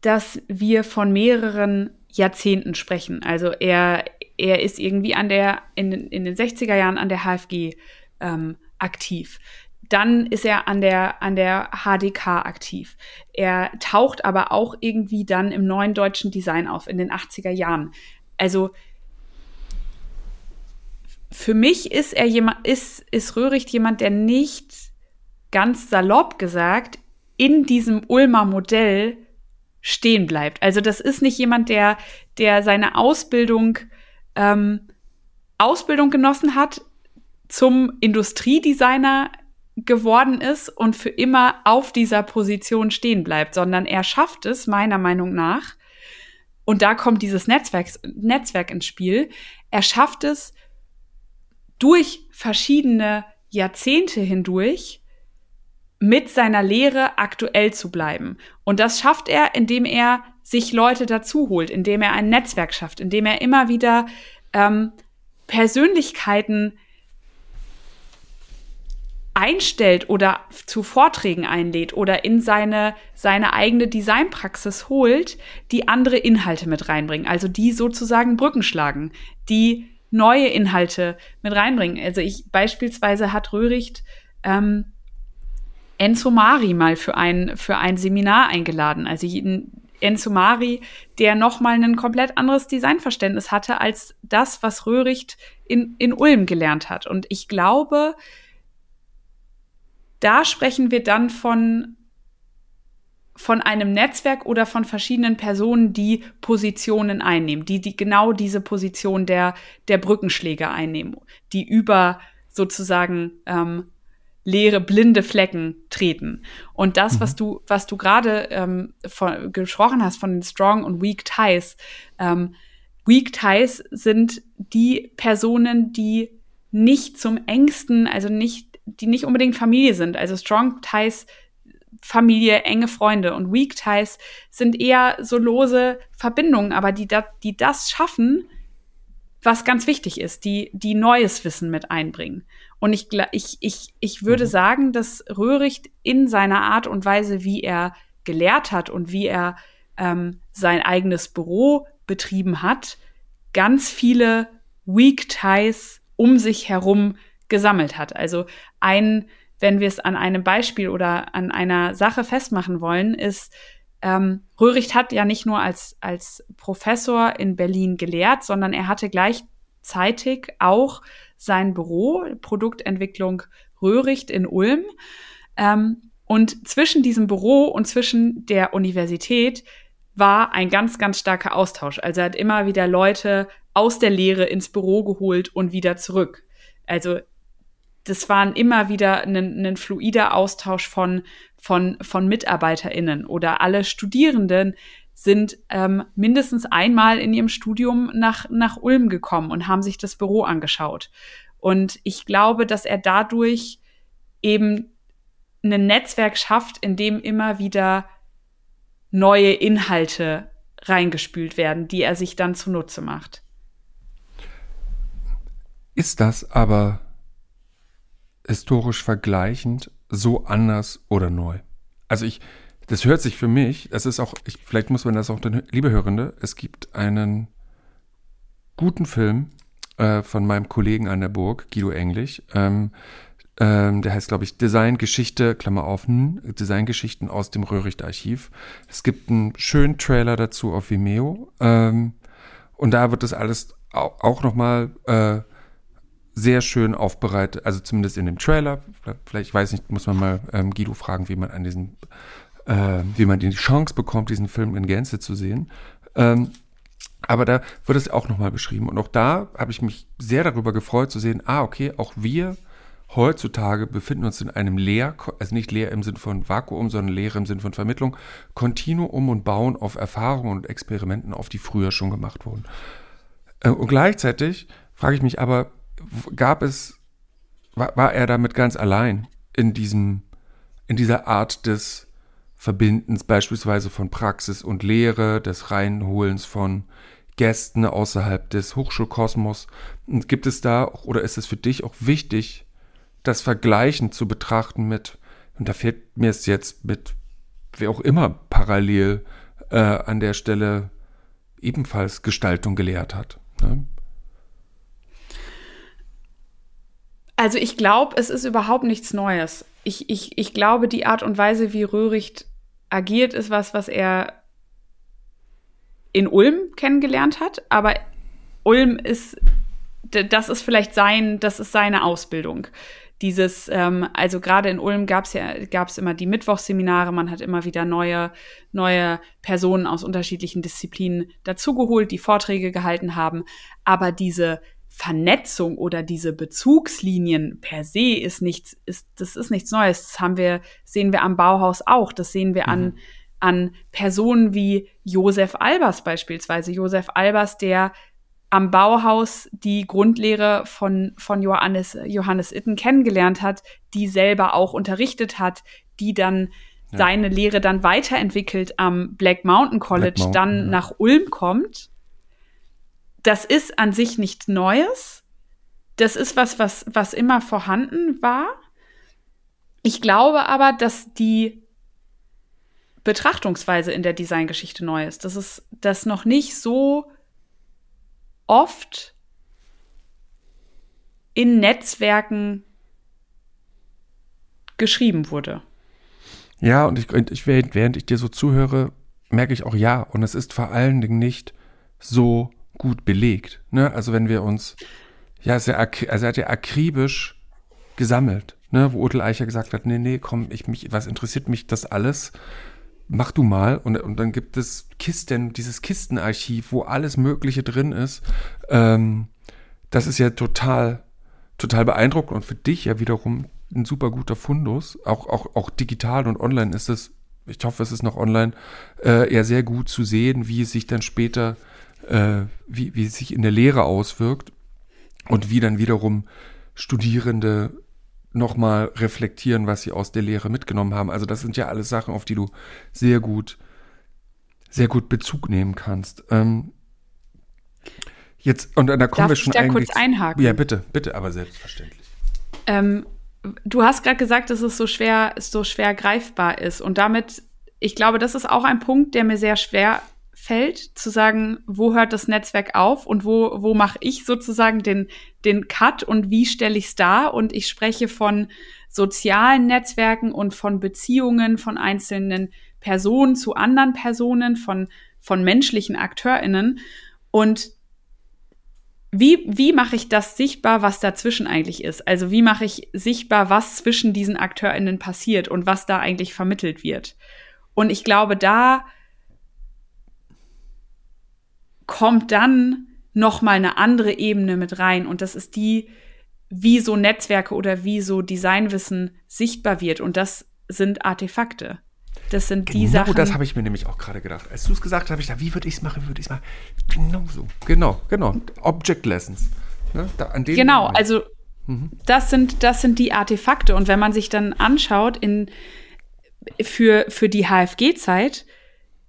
dass wir von mehreren Jahrzehnten sprechen. Also er, er ist irgendwie an der, in, in den 60er Jahren an der HFG ähm, aktiv. Dann ist er an der, an der HDK aktiv. Er taucht aber auch irgendwie dann im neuen deutschen Design auf, in den 80er Jahren. Also für mich ist er jemand, ist, ist Röhricht jemand, der nicht ganz salopp gesagt in diesem Ulmer Modell stehen bleibt. Also das ist nicht jemand, der, der seine Ausbildung, ähm, Ausbildung genossen hat, zum Industriedesigner geworden ist und für immer auf dieser Position stehen bleibt, sondern er schafft es, meiner Meinung nach, und da kommt dieses Netzwerk, Netzwerk ins Spiel, er schafft es durch verschiedene Jahrzehnte hindurch, mit seiner Lehre aktuell zu bleiben. Und das schafft er, indem er sich Leute dazu holt, indem er ein Netzwerk schafft, indem er immer wieder ähm, Persönlichkeiten einstellt oder zu Vorträgen einlädt oder in seine, seine eigene Designpraxis holt, die andere Inhalte mit reinbringen, also die sozusagen Brücken schlagen, die neue Inhalte mit reinbringen. Also ich beispielsweise hat Röhricht ähm, Enzo Mari mal für ein, für ein Seminar eingeladen. Also Enzo Mari, der nochmal ein komplett anderes Designverständnis hatte als das, was Röhricht in, in Ulm gelernt hat. Und ich glaube, da sprechen wir dann von, von einem Netzwerk oder von verschiedenen Personen, die Positionen einnehmen, die, die genau diese Position der, der Brückenschläge einnehmen, die über sozusagen ähm, leere, blinde Flecken treten. Und das, mhm. was du, was du gerade ähm, gesprochen hast von den Strong und Weak Ties, ähm, Weak Ties sind die Personen, die nicht zum engsten, also nicht, die nicht unbedingt Familie sind. Also Strong Ties Familie, enge Freunde und Weak Ties sind eher so lose Verbindungen, aber die, die das schaffen, was ganz wichtig ist, die, die neues Wissen mit einbringen. Und ich, ich, ich, ich würde mhm. sagen, dass Röhricht in seiner Art und Weise, wie er gelehrt hat und wie er ähm, sein eigenes Büro betrieben hat, ganz viele Weak Ties um sich herum gesammelt hat. Also ein, wenn wir es an einem Beispiel oder an einer Sache festmachen wollen, ist, ähm, Röhricht hat ja nicht nur als, als Professor in Berlin gelehrt, sondern er hatte gleichzeitig auch sein Büro, Produktentwicklung Röhricht in Ulm. Ähm, und zwischen diesem Büro und zwischen der Universität war ein ganz, ganz starker Austausch. Also er hat immer wieder Leute aus der Lehre ins Büro geholt und wieder zurück. Also das waren immer wieder ein, ein fluider Austausch von, von, von MitarbeiterInnen oder alle Studierenden sind ähm, mindestens einmal in ihrem Studium nach, nach Ulm gekommen und haben sich das Büro angeschaut. Und ich glaube, dass er dadurch eben ein Netzwerk schafft, in dem immer wieder neue Inhalte reingespült werden, die er sich dann zunutze macht. Ist das aber historisch vergleichend so anders oder neu? Also ich, das hört sich für mich, das ist auch, ich, vielleicht muss man das auch, liebe Hörende, es gibt einen guten Film äh, von meinem Kollegen an der Burg, Guido Englisch, ähm, ähm, der heißt, glaube ich, Designgeschichte, Klammer auf, hm, Designgeschichten aus dem Röhricht-Archiv. Es gibt einen schönen Trailer dazu auf Vimeo. Ähm, und da wird das alles auch, auch nochmal äh, sehr schön aufbereitet, also zumindest in dem Trailer. Vielleicht, ich weiß nicht, muss man mal ähm, Guido fragen, wie man an diesen, äh, wie man die Chance bekommt, diesen Film in Gänze zu sehen. Ähm, aber da wird es auch nochmal beschrieben. Und auch da habe ich mich sehr darüber gefreut zu sehen, ah, okay, auch wir heutzutage befinden uns in einem Leer, also nicht leer im Sinn von Vakuum, sondern leer im Sinn von Vermittlung, Kontinuum und bauen auf Erfahrungen und Experimenten auf, die früher schon gemacht wurden. Äh, und gleichzeitig frage ich mich aber, gab es, war, war er damit ganz allein in diesem, in dieser Art des Verbindens beispielsweise von Praxis und Lehre, des Reinholens von Gästen außerhalb des Hochschulkosmos? Und gibt es da, oder ist es für dich auch wichtig, das Vergleichen zu betrachten mit, und da fehlt mir es jetzt mit, wer auch immer parallel äh, an der Stelle ebenfalls Gestaltung gelehrt hat. Ne? Also ich glaube, es ist überhaupt nichts Neues. Ich, ich, ich glaube, die Art und Weise, wie Röhricht agiert, ist was, was er in Ulm kennengelernt hat. Aber Ulm ist, das ist vielleicht sein, das ist seine Ausbildung dieses, ähm, also gerade in Ulm gab es ja gab's immer die Mittwochsseminare, man hat immer wieder neue, neue Personen aus unterschiedlichen Disziplinen dazugeholt, die Vorträge gehalten haben. Aber diese Vernetzung oder diese Bezugslinien per se ist nichts, ist, das ist nichts Neues. Das haben wir, sehen wir am Bauhaus auch. Das sehen wir mhm. an, an Personen wie Josef Albers beispielsweise. Josef Albers, der am Bauhaus die Grundlehre von, von Johannes, Johannes Itten kennengelernt hat, die selber auch unterrichtet hat, die dann ja. seine Lehre dann weiterentwickelt am Black Mountain College, Black Mountain, dann ja. nach Ulm kommt. Das ist an sich nichts Neues. Das ist was, was, was immer vorhanden war. Ich glaube aber, dass die Betrachtungsweise in der Designgeschichte neu ist. Das ist das noch nicht so oft in Netzwerken geschrieben wurde. Ja, und ich, ich, während ich dir so zuhöre, merke ich auch ja. Und es ist vor allen Dingen nicht so gut belegt. Ne? Also wenn wir uns, ja, sehr, also er hat ja akribisch gesammelt, ne? wo Otel Eicher gesagt hat, nee, nee, komm, ich mich, was interessiert mich das alles? mach du mal. Und, und dann gibt es Kisten, dieses Kistenarchiv, wo alles Mögliche drin ist. Ähm, das ist ja total, total beeindruckend und für dich ja wiederum ein super guter Fundus. Auch, auch, auch digital und online ist es, ich hoffe, es ist noch online, äh, ja sehr gut zu sehen, wie es sich dann später, äh, wie, wie es sich in der Lehre auswirkt und wie dann wiederum Studierende nochmal reflektieren, was sie aus der Lehre mitgenommen haben. Also das sind ja alles Sachen, auf die du sehr gut, sehr gut Bezug nehmen kannst. Ähm, jetzt, und da kommen Darf wir schon ich da kurz einhaken? Ja, bitte, bitte, aber selbstverständlich. Ähm, du hast gerade gesagt, dass es so schwer, so schwer greifbar ist. Und damit, ich glaube, das ist auch ein Punkt, der mir sehr schwer fällt, zu sagen, wo hört das Netzwerk auf und wo, wo mache ich sozusagen den, den Cut und wie stelle ich es dar? Und ich spreche von sozialen Netzwerken und von Beziehungen von einzelnen Personen zu anderen Personen, von, von menschlichen AkteurInnen. Und wie, wie mache ich das sichtbar, was dazwischen eigentlich ist? Also wie mache ich sichtbar, was zwischen diesen AkteurInnen passiert und was da eigentlich vermittelt wird? Und ich glaube, da kommt dann noch mal eine andere Ebene mit rein und das ist die, wie so Netzwerke oder wie so Designwissen sichtbar wird und das sind Artefakte. Das sind genau die Sachen. das habe ich mir nämlich auch gerade gedacht. Als du es gesagt hast, habe ich gedacht, wie würde ich es machen, wie würde ich es machen? Genau so. Genau, genau. Object Lessons. Ne? Da, genau, also mhm. das, sind, das sind die Artefakte. Und wenn man sich dann anschaut, in, für, für die HFG-Zeit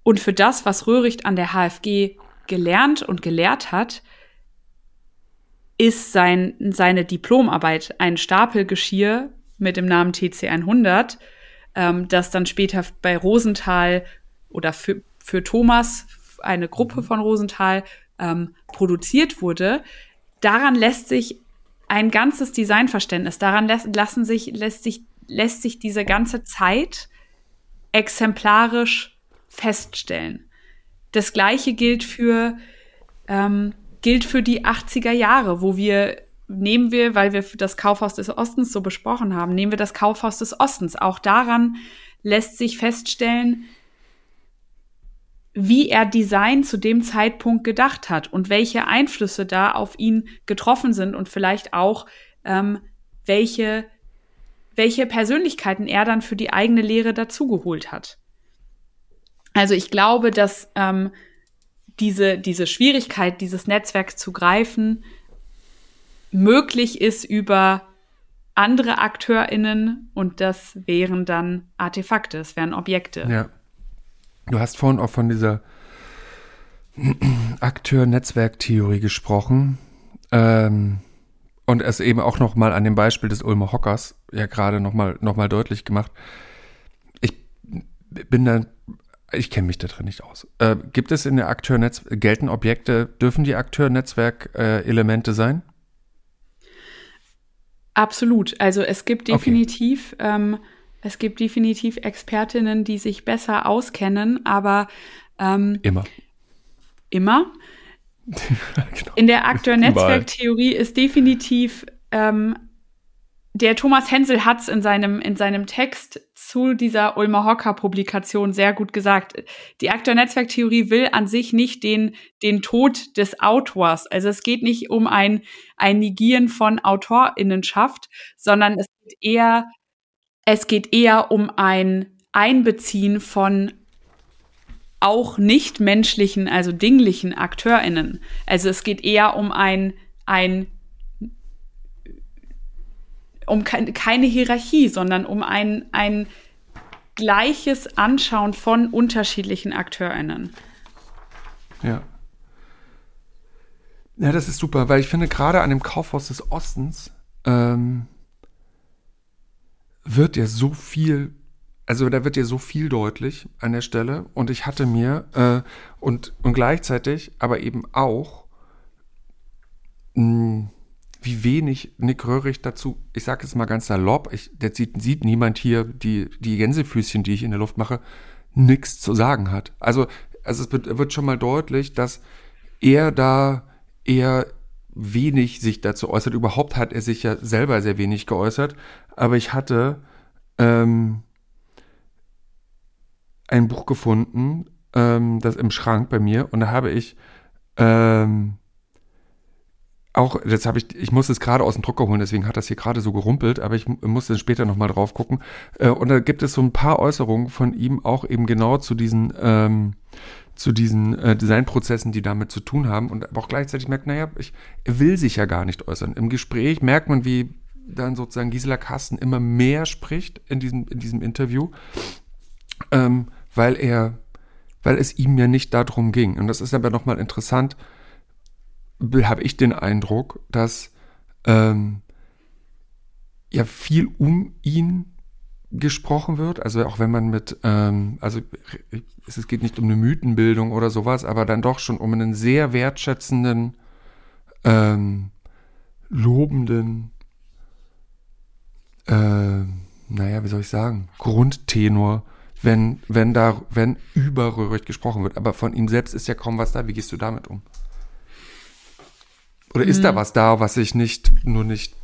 und für das, was Röhricht an der HFG gelernt und gelehrt hat, ist sein, seine Diplomarbeit ein Stapel Geschirr mit dem Namen TC100, ähm, das dann später bei Rosenthal oder für, für Thomas, eine Gruppe von Rosenthal, ähm, produziert wurde. Daran lässt sich ein ganzes Designverständnis, daran lässt, lassen sich, lässt, sich, lässt sich diese ganze Zeit exemplarisch feststellen. Das gleiche gilt für, ähm, gilt für die 80er Jahre, wo wir nehmen wir, weil wir das Kaufhaus des Ostens so besprochen haben, nehmen wir das Kaufhaus des Ostens. Auch daran lässt sich feststellen, wie er Design zu dem Zeitpunkt gedacht hat und welche Einflüsse da auf ihn getroffen sind und vielleicht auch ähm, welche, welche Persönlichkeiten er dann für die eigene Lehre dazugeholt hat. Also ich glaube, dass ähm, diese, diese Schwierigkeit, dieses Netzwerk zu greifen, möglich ist über andere AkteurInnen und das wären dann Artefakte, es wären Objekte. Ja. Du hast vorhin auch von dieser <clears throat> Akteur-Netzwerk-Theorie gesprochen. Ähm, und es eben auch noch mal an dem Beispiel des Ulmer Hockers ja gerade noch mal, noch mal deutlich gemacht. Ich bin da ich kenne mich da drin nicht aus. Äh, gibt es in der Akteurnetz, gelten Objekte, dürfen die Akteurnetzwerk-Elemente äh, sein? Absolut. Also es gibt definitiv, okay. ähm, es gibt definitiv Expertinnen, die sich besser auskennen, aber ähm, immer. Immer. <laughs> genau. In der Akteurnetzwerktheorie ist definitiv ähm, der Thomas Hensel hat es in seinem, in seinem Text zu dieser Ulmer Hocker-Publikation sehr gut gesagt. Die Akteur-Netzwerk-Theorie will an sich nicht den, den Tod des Autors. Also es geht nicht um ein, ein Negieren von AutorInnenschaft, sondern es geht eher, es geht eher um ein Einbeziehen von auch nicht menschlichen, also dinglichen AkteurInnen. Also es geht eher um ein, ein um ke keine Hierarchie, sondern um ein, ein gleiches Anschauen von unterschiedlichen AkteurInnen. Ja. Ja, das ist super, weil ich finde, gerade an dem Kaufhaus des Ostens ähm, wird ja so viel, also da wird ja so viel deutlich an der Stelle. Und ich hatte mir, äh, und, und gleichzeitig aber eben auch, mh, wie wenig Nick Röhrig dazu, ich sage jetzt mal ganz salopp, ich, der sieht, sieht niemand hier die, die Gänsefüßchen, die ich in der Luft mache, nichts zu sagen hat. Also, also es wird schon mal deutlich, dass er da eher wenig sich dazu äußert. Überhaupt hat er sich ja selber sehr wenig geäußert. Aber ich hatte ähm, ein Buch gefunden, ähm, das im Schrank bei mir, und da habe ich ähm, auch, jetzt habe ich, ich muss es gerade aus dem Drucker holen, deswegen hat das hier gerade so gerumpelt, aber ich muss dann später nochmal drauf gucken. Äh, und da gibt es so ein paar Äußerungen von ihm auch eben genau zu diesen, ähm, zu diesen äh, Designprozessen, die damit zu tun haben. Und auch gleichzeitig merkt, naja, ich, er will sich ja gar nicht äußern. Im Gespräch merkt man, wie dann sozusagen Gisela Kasten immer mehr spricht in diesem, in diesem Interview, ähm, weil er, weil es ihm ja nicht darum ging. Und das ist aber nochmal interessant, habe ich den Eindruck, dass ähm, ja viel um ihn gesprochen wird, also auch wenn man mit, ähm, also es geht nicht um eine Mythenbildung oder sowas, aber dann doch schon um einen sehr wertschätzenden, ähm, lobenden, äh, naja, wie soll ich sagen, Grundtenor, wenn, wenn da, wenn über gesprochen wird. Aber von ihm selbst ist ja kaum was da. Wie gehst du damit um? Oder ist mhm. da was da, was ich nicht, nur nicht,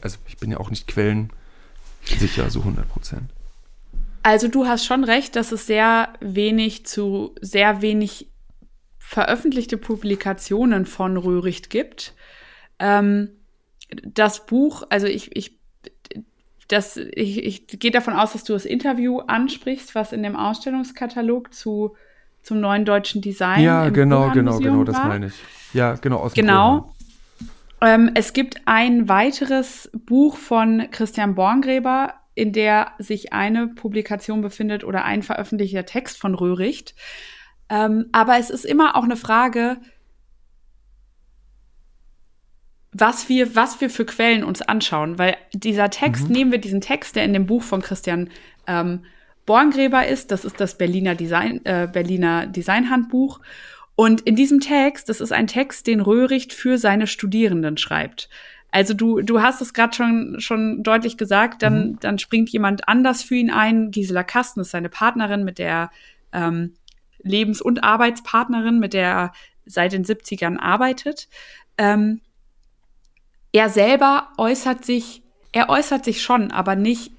also ich bin ja auch nicht quellensicher, so 100 Prozent. Also du hast schon recht, dass es sehr wenig zu, sehr wenig veröffentlichte Publikationen von Röhricht gibt. Ähm, das Buch, also ich, ich, das, ich, ich gehe davon aus, dass du das Interview ansprichst, was in dem Ausstellungskatalog zu, zum neuen deutschen Design. Ja, genau, genau, genau, das meine ich. Ja, genau, aus dem Genau. Ähm, es gibt ein weiteres Buch von Christian Borngräber, in der sich eine Publikation befindet oder ein veröffentlichter Text von Röhricht. Ähm, aber es ist immer auch eine Frage, was wir, was wir für Quellen uns anschauen, weil dieser Text, mhm. nehmen wir diesen Text, der in dem Buch von Christian ähm, Borngräber ist, das ist das Berliner Design, äh, Berliner Designhandbuch. Und in diesem Text, das ist ein Text, den Röhricht für seine Studierenden schreibt. Also du, du hast es gerade schon, schon deutlich gesagt, dann, mhm. dann springt jemand anders für ihn ein. Gisela Kasten ist seine Partnerin, mit der ähm, Lebens- und Arbeitspartnerin, mit der er seit den 70ern arbeitet. Ähm, er selber äußert sich, er äußert sich schon, aber nicht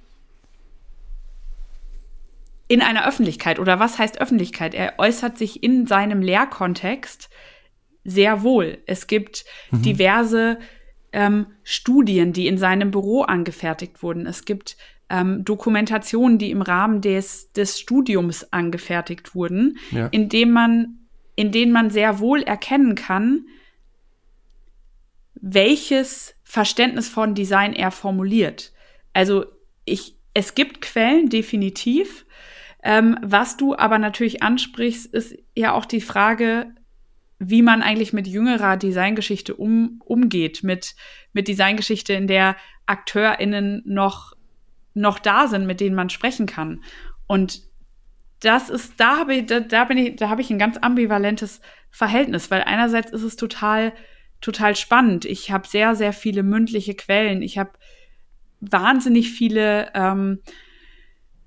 in einer Öffentlichkeit. Oder was heißt Öffentlichkeit? Er äußert sich in seinem Lehrkontext sehr wohl. Es gibt mhm. diverse ähm, Studien, die in seinem Büro angefertigt wurden. Es gibt ähm, Dokumentationen, die im Rahmen des, des Studiums angefertigt wurden, ja. indem man, in denen man sehr wohl erkennen kann, welches Verständnis von Design er formuliert. Also ich, es gibt Quellen, definitiv. Ähm, was du aber natürlich ansprichst, ist ja auch die Frage, wie man eigentlich mit jüngerer Designgeschichte um, umgeht, mit, mit Designgeschichte, in der AkteurInnen noch, noch da sind, mit denen man sprechen kann. Und das ist, da habe ich, da, da bin ich, da habe ich ein ganz ambivalentes Verhältnis, weil einerseits ist es total, total spannend. Ich habe sehr, sehr viele mündliche Quellen. Ich habe wahnsinnig viele ähm,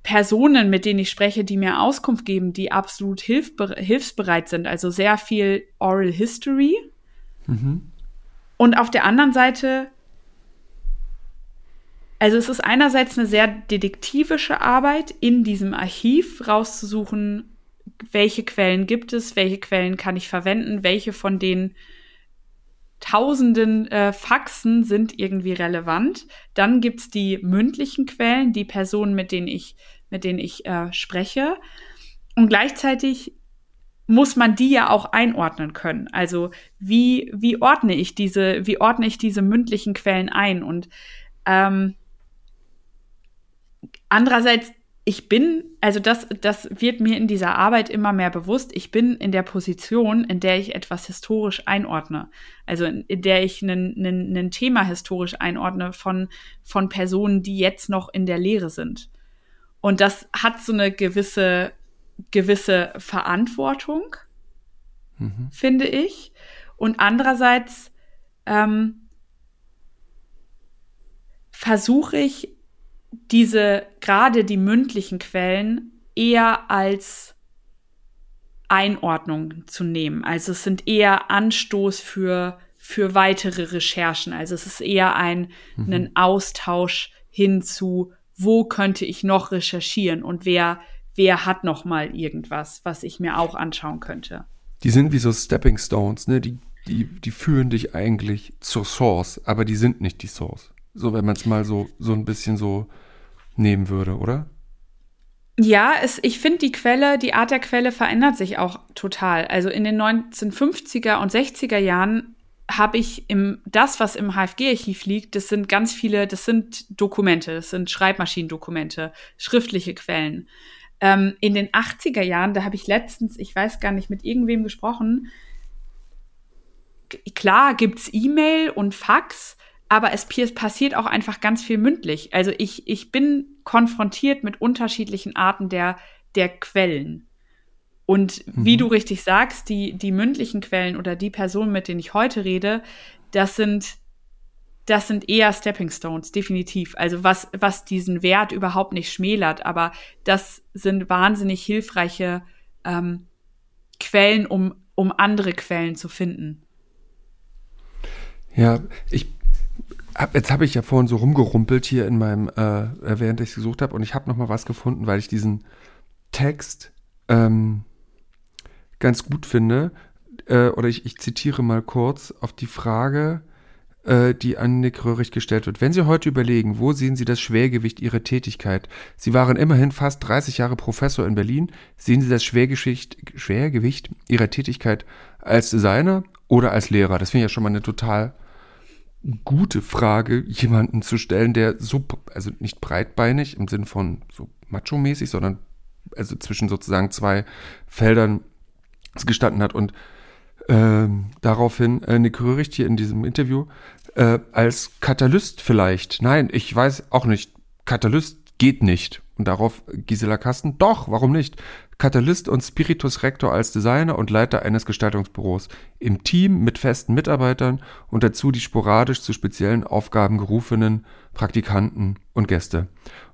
Personen, mit denen ich spreche, die mir Auskunft geben, die absolut hilfbe hilfsbereit sind. Also sehr viel Oral History. Mhm. Und auf der anderen Seite, also es ist einerseits eine sehr detektivische Arbeit, in diesem Archiv rauszusuchen, welche Quellen gibt es, welche Quellen kann ich verwenden, welche von den tausenden äh, Faxen sind irgendwie relevant. Dann gibt es die mündlichen Quellen, die Personen, mit denen ich mit denen ich äh, spreche. Und gleichzeitig muss man die ja auch einordnen können. Also wie, wie ordne ich diese, wie ordne ich diese mündlichen Quellen ein? Und ähm, andererseits, ich bin, also das, das wird mir in dieser Arbeit immer mehr bewusst, ich bin in der Position, in der ich etwas historisch einordne. Also in, in der ich ein Thema historisch einordne von, von Personen, die jetzt noch in der Lehre sind. Und das hat so eine gewisse, gewisse Verantwortung, mhm. finde ich. Und andererseits ähm, versuche ich diese, gerade die mündlichen Quellen, eher als Einordnung zu nehmen. Also es sind eher Anstoß für, für weitere Recherchen. Also es ist eher ein, mhm. ein Austausch hin zu wo könnte ich noch recherchieren und wer, wer hat noch mal irgendwas, was ich mir auch anschauen könnte. Die sind wie so Stepping Stones, ne? Die, die, die führen dich eigentlich zur Source, aber die sind nicht die Source. So, wenn man es mal so, so ein bisschen so nehmen würde, oder? Ja, es, ich finde die Quelle, die Art der Quelle verändert sich auch total. Also in den 1950er und 60er Jahren habe ich im, das, was im HFG-Archiv liegt, das sind ganz viele, das sind Dokumente, das sind Schreibmaschinendokumente, schriftliche Quellen. Ähm, in den 80er Jahren, da habe ich letztens, ich weiß gar nicht, mit irgendwem gesprochen. Klar gibt's E-Mail und Fax, aber es passiert auch einfach ganz viel mündlich. Also ich, ich bin konfrontiert mit unterschiedlichen Arten der, der Quellen. Und mhm. wie du richtig sagst, die, die mündlichen Quellen oder die Personen, mit denen ich heute rede, das sind, das sind eher Stepping Stones, definitiv. Also was, was diesen Wert überhaupt nicht schmälert, aber das sind wahnsinnig hilfreiche ähm, Quellen, um, um andere Quellen zu finden. Ja, ich hab, jetzt habe ich ja vorhin so rumgerumpelt hier in meinem, äh, während ich gesucht habe, und ich habe noch mal was gefunden, weil ich diesen Text ähm, ganz gut finde. Äh, oder ich, ich zitiere mal kurz auf die Frage, äh, die an Nick Röhrig gestellt wird. Wenn Sie heute überlegen, wo sehen Sie das Schwergewicht Ihrer Tätigkeit? Sie waren immerhin fast 30 Jahre Professor in Berlin. Sehen Sie das Schwergewicht, Ihrer Tätigkeit als Designer oder als Lehrer? Das finde ich ja schon mal eine total gute Frage, jemanden zu stellen, der so, also nicht breitbeinig im Sinn von so macho-mäßig, sondern also zwischen sozusagen zwei Feldern gestanden hat und äh, daraufhin äh, Nick Röhricht hier in diesem Interview äh, als Katalyst vielleicht. Nein, ich weiß auch nicht. Katalyst geht nicht. Und darauf Gisela Kasten, doch, warum nicht? Katalyst und Spiritus Rector als Designer und Leiter eines Gestaltungsbüros. Im Team mit festen Mitarbeitern und dazu die sporadisch zu speziellen Aufgaben gerufenen Praktikanten und Gäste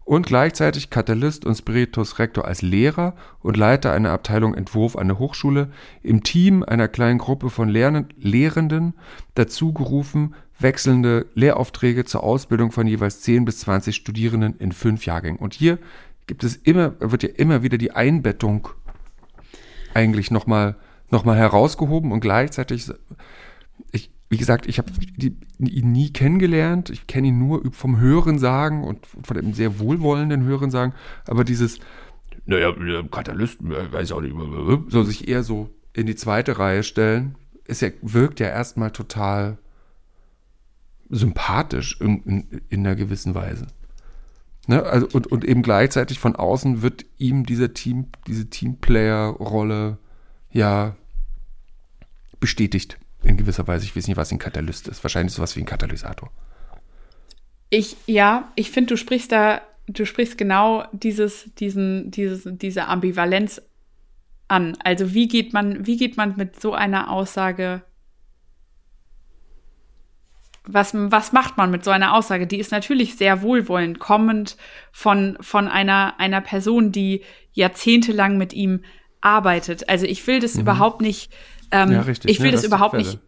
und gleichzeitig Katalyst und Spiritus Rector als Lehrer und Leiter einer Abteilung Entwurf an der Hochschule, im Team einer kleinen Gruppe von Lehrenden dazu gerufen, wechselnde Lehraufträge zur Ausbildung von jeweils 10 bis 20 Studierenden in fünf Jahrgängen. Und hier gibt es immer, wird ja immer wieder die Einbettung eigentlich nochmal noch mal herausgehoben und gleichzeitig, ich, wie gesagt, ich habe ihn nie kennengelernt. Ich kenne ihn nur vom Hörensagen und von dem sehr wohlwollenden Hörensagen. Aber dieses, naja, Katalyst, weiß auch nicht, so sich eher so in die zweite Reihe stellen, ist ja, wirkt ja erstmal total sympathisch in, in, in einer gewissen Weise. Ne? Also, und, und eben gleichzeitig von außen wird ihm dieser Team, diese Teamplayer-Rolle ja bestätigt in gewisser Weise. Ich weiß nicht, was ein Katalyst ist. Wahrscheinlich sowas wie ein Katalysator. Ich, ja, ich finde, du sprichst da, du sprichst genau dieses, diesen, dieses, diese Ambivalenz an. Also wie geht man, wie geht man mit so einer Aussage was, was macht man mit so einer Aussage? Die ist natürlich sehr wohlwollend, kommend von, von einer, einer Person, die jahrzehntelang mit ihm arbeitet. Also ich will das mhm. überhaupt nicht ähm, ja, richtig. Ich will ne, das, das überhaupt nicht.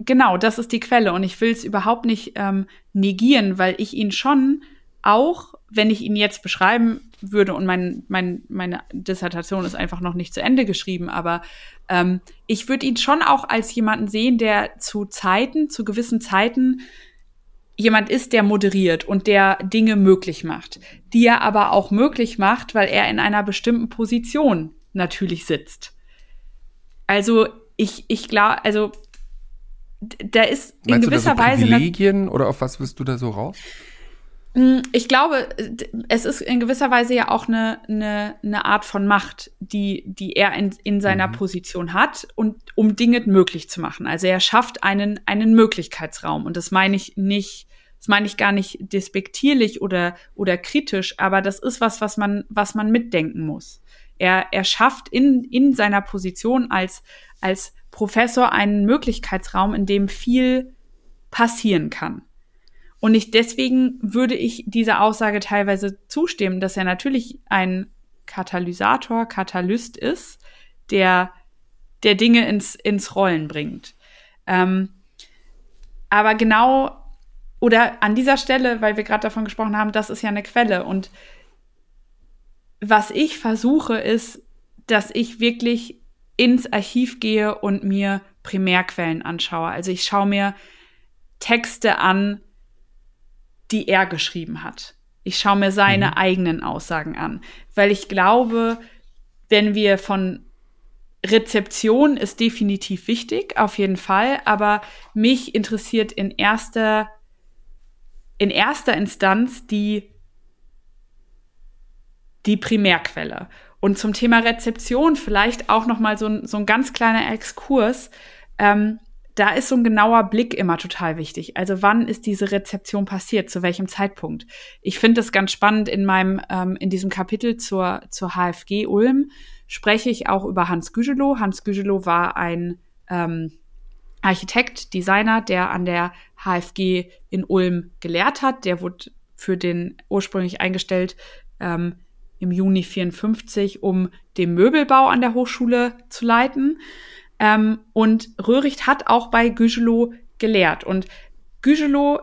Genau, das ist die Quelle und ich will es überhaupt nicht ähm, negieren, weil ich ihn schon auch, wenn ich ihn jetzt beschreiben würde und mein, mein, meine Dissertation ist einfach noch nicht zu Ende geschrieben, aber ähm, ich würde ihn schon auch als jemanden sehen, der zu Zeiten, zu gewissen Zeiten jemand ist, der moderiert und der Dinge möglich macht, die er aber auch möglich macht, weil er in einer bestimmten Position natürlich sitzt. Also ich, ich glaube, also da ist in Meinst gewisser du da so Privilegien oder auf was bist du da so raus? Hm, ich glaube, es ist in gewisser Weise ja auch eine, eine, eine Art von Macht, die, die er in, in seiner mhm. Position hat und um Dinge möglich zu machen. Also er schafft einen, einen Möglichkeitsraum. Und das meine ich nicht, das meine ich gar nicht despektierlich oder, oder kritisch, aber das ist was, was man, was man mitdenken muss. Er, er schafft in, in seiner Position als, als Professor einen Möglichkeitsraum, in dem viel passieren kann. Und ich, deswegen würde ich dieser Aussage teilweise zustimmen, dass er natürlich ein Katalysator, Katalyst ist, der, der Dinge ins, ins Rollen bringt. Ähm, aber genau, oder an dieser Stelle, weil wir gerade davon gesprochen haben, das ist ja eine Quelle. Und was ich versuche, ist, dass ich wirklich ins Archiv gehe und mir Primärquellen anschaue. Also ich schaue mir Texte an, die er geschrieben hat. Ich schaue mir seine mhm. eigenen Aussagen an, weil ich glaube, wenn wir von Rezeption ist definitiv wichtig, auf jeden Fall, aber mich interessiert in erster in erster Instanz die die Primärquelle. Und zum Thema Rezeption vielleicht auch noch mal so ein, so ein ganz kleiner Exkurs. Ähm, da ist so ein genauer Blick immer total wichtig. Also wann ist diese Rezeption passiert, zu welchem Zeitpunkt? Ich finde das ganz spannend in meinem, ähm, in diesem Kapitel zur, zur HFG Ulm spreche ich auch über Hans Gügelow. Hans Gügelow war ein ähm, Architekt, Designer, der an der HFG in Ulm gelehrt hat. Der wurde für den ursprünglich eingestellt ähm, im Juni 54, um den Möbelbau an der Hochschule zu leiten. Ähm, und Röhricht hat auch bei Gügelow gelehrt. Und Gügelow,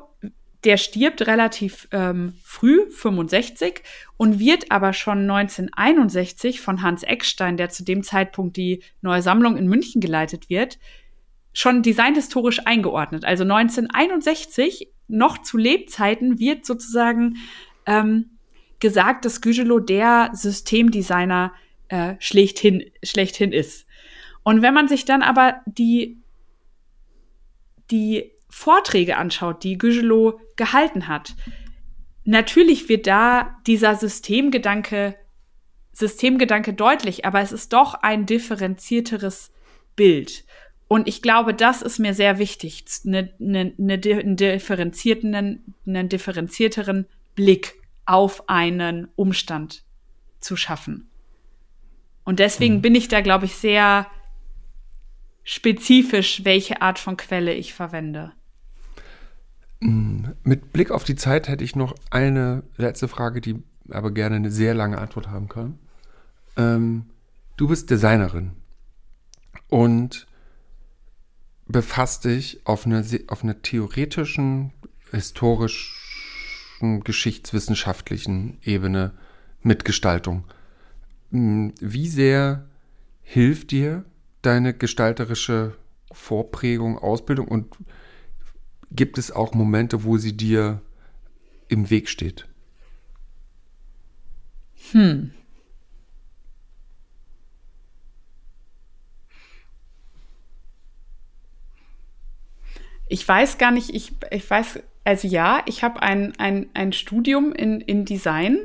der stirbt relativ ähm, früh, 65, und wird aber schon 1961 von Hans Eckstein, der zu dem Zeitpunkt die neue Sammlung in München geleitet wird, schon designhistorisch eingeordnet. Also 1961, noch zu Lebzeiten, wird sozusagen ähm, gesagt, dass Gügelow der Systemdesigner äh, schlechthin, schlechthin ist. Und wenn man sich dann aber die, die Vorträge anschaut, die Gügelow gehalten hat, natürlich wird da dieser Systemgedanke, Systemgedanke deutlich, aber es ist doch ein differenzierteres Bild. Und ich glaube, das ist mir sehr wichtig, eine, eine, eine differenzierten, einen differenzierteren Blick auf einen Umstand zu schaffen. Und deswegen mhm. bin ich da, glaube ich, sehr spezifisch, welche Art von Quelle ich verwende. Mm, mit Blick auf die Zeit hätte ich noch eine letzte Frage, die aber gerne eine sehr lange Antwort haben kann. Ähm, du bist Designerin und befasst dich auf einer, auf einer theoretischen, historischen, geschichtswissenschaftlichen Ebene mit Gestaltung. Mm, wie sehr hilft dir deine gestalterische Vorprägung, Ausbildung und gibt es auch Momente, wo sie dir im Weg steht? Hm. Ich weiß gar nicht, ich, ich weiß, also ja, ich habe ein, ein, ein Studium in, in Design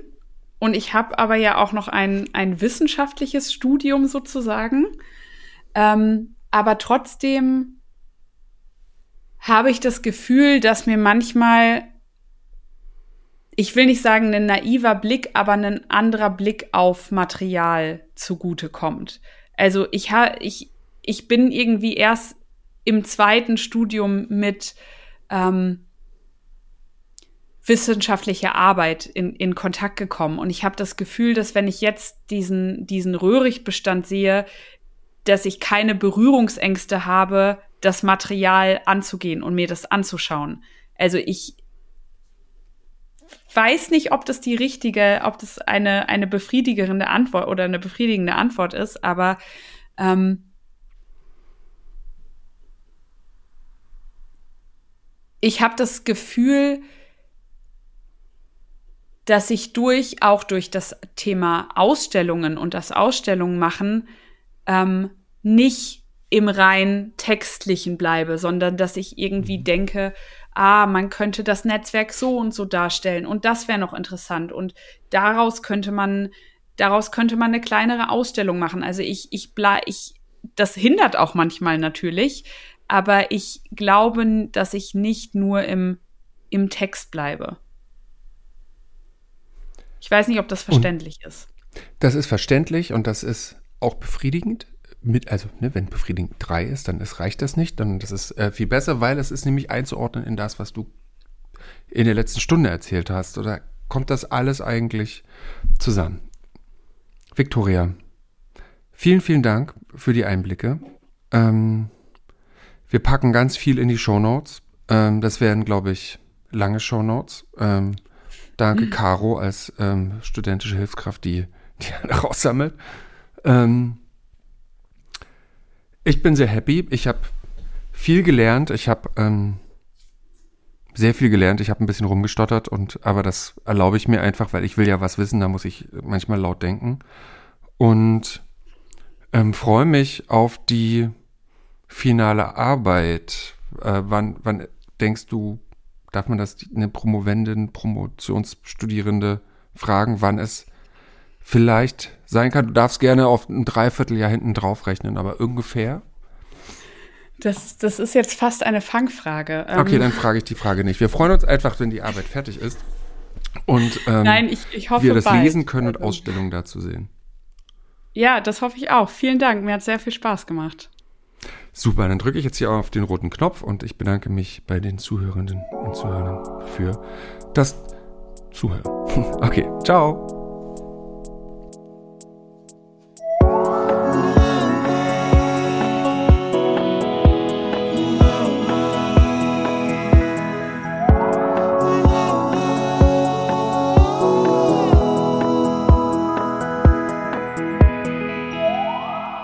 und ich habe aber ja auch noch ein, ein wissenschaftliches Studium sozusagen. Ähm, aber trotzdem habe ich das Gefühl, dass mir manchmal, ich will nicht sagen ein naiver Blick, aber ein anderer Blick auf Material zugute kommt. Also ich, ha, ich, ich bin irgendwie erst im zweiten Studium mit ähm, wissenschaftlicher Arbeit in, in Kontakt gekommen. Und ich habe das Gefühl, dass wenn ich jetzt diesen, diesen Röhrichtbestand sehe, dass ich keine Berührungsängste habe, das Material anzugehen und mir das anzuschauen. Also ich weiß nicht, ob das die richtige, ob das eine, eine befriedigende Antwort oder eine befriedigende Antwort ist, aber ähm, ich habe das Gefühl, dass ich durch, auch durch das Thema Ausstellungen und das Ausstellungen machen, ähm, nicht im rein textlichen bleibe, sondern dass ich irgendwie mhm. denke, ah, man könnte das Netzwerk so und so darstellen und das wäre noch interessant und daraus könnte man daraus könnte man eine kleinere Ausstellung machen. Also ich ich bleib ich das hindert auch manchmal natürlich, aber ich glaube, dass ich nicht nur im im Text bleibe. Ich weiß nicht, ob das verständlich und ist. Das ist verständlich und das ist auch befriedigend. Mit, also, ne, wenn befriedigend drei ist, dann ist, reicht das nicht. Dann das ist äh, viel besser, weil es ist nämlich einzuordnen in das, was du in der letzten Stunde erzählt hast. Oder kommt das alles eigentlich zusammen? Victoria, vielen, vielen Dank für die Einblicke. Ähm, wir packen ganz viel in die Shownotes. Ähm, das werden, glaube ich, lange Shownotes. Ähm, danke, mhm. Caro, als ähm, studentische Hilfskraft, die die <laughs> raussammelt. Ähm, ich bin sehr happy. Ich habe viel gelernt. Ich habe ähm, sehr viel gelernt. Ich habe ein bisschen rumgestottert und aber das erlaube ich mir einfach, weil ich will ja was wissen. Da muss ich manchmal laut denken und ähm, freue mich auf die finale Arbeit. Äh, wann, wann denkst du, darf man das eine Promovendin, Promotionsstudierende fragen, wann es vielleicht sein kann. Du darfst gerne auf ein Dreivierteljahr hinten drauf rechnen, aber ungefähr. Das, das ist jetzt fast eine Fangfrage. Ähm, okay, dann frage ich die Frage nicht. Wir freuen uns einfach, wenn die Arbeit fertig ist und ähm, Nein, ich, ich hoffe, wir das bald. lesen können und Ausstellungen dazu sehen. Ja, das hoffe ich auch. Vielen Dank. Mir hat sehr viel Spaß gemacht. Super, dann drücke ich jetzt hier auf den roten Knopf und ich bedanke mich bei den Zuhörenden und Zuhörern für das Zuhören. <laughs> Okay, ciao.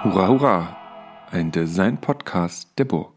Hurra, hurra! Ein Design-Podcast der Burg.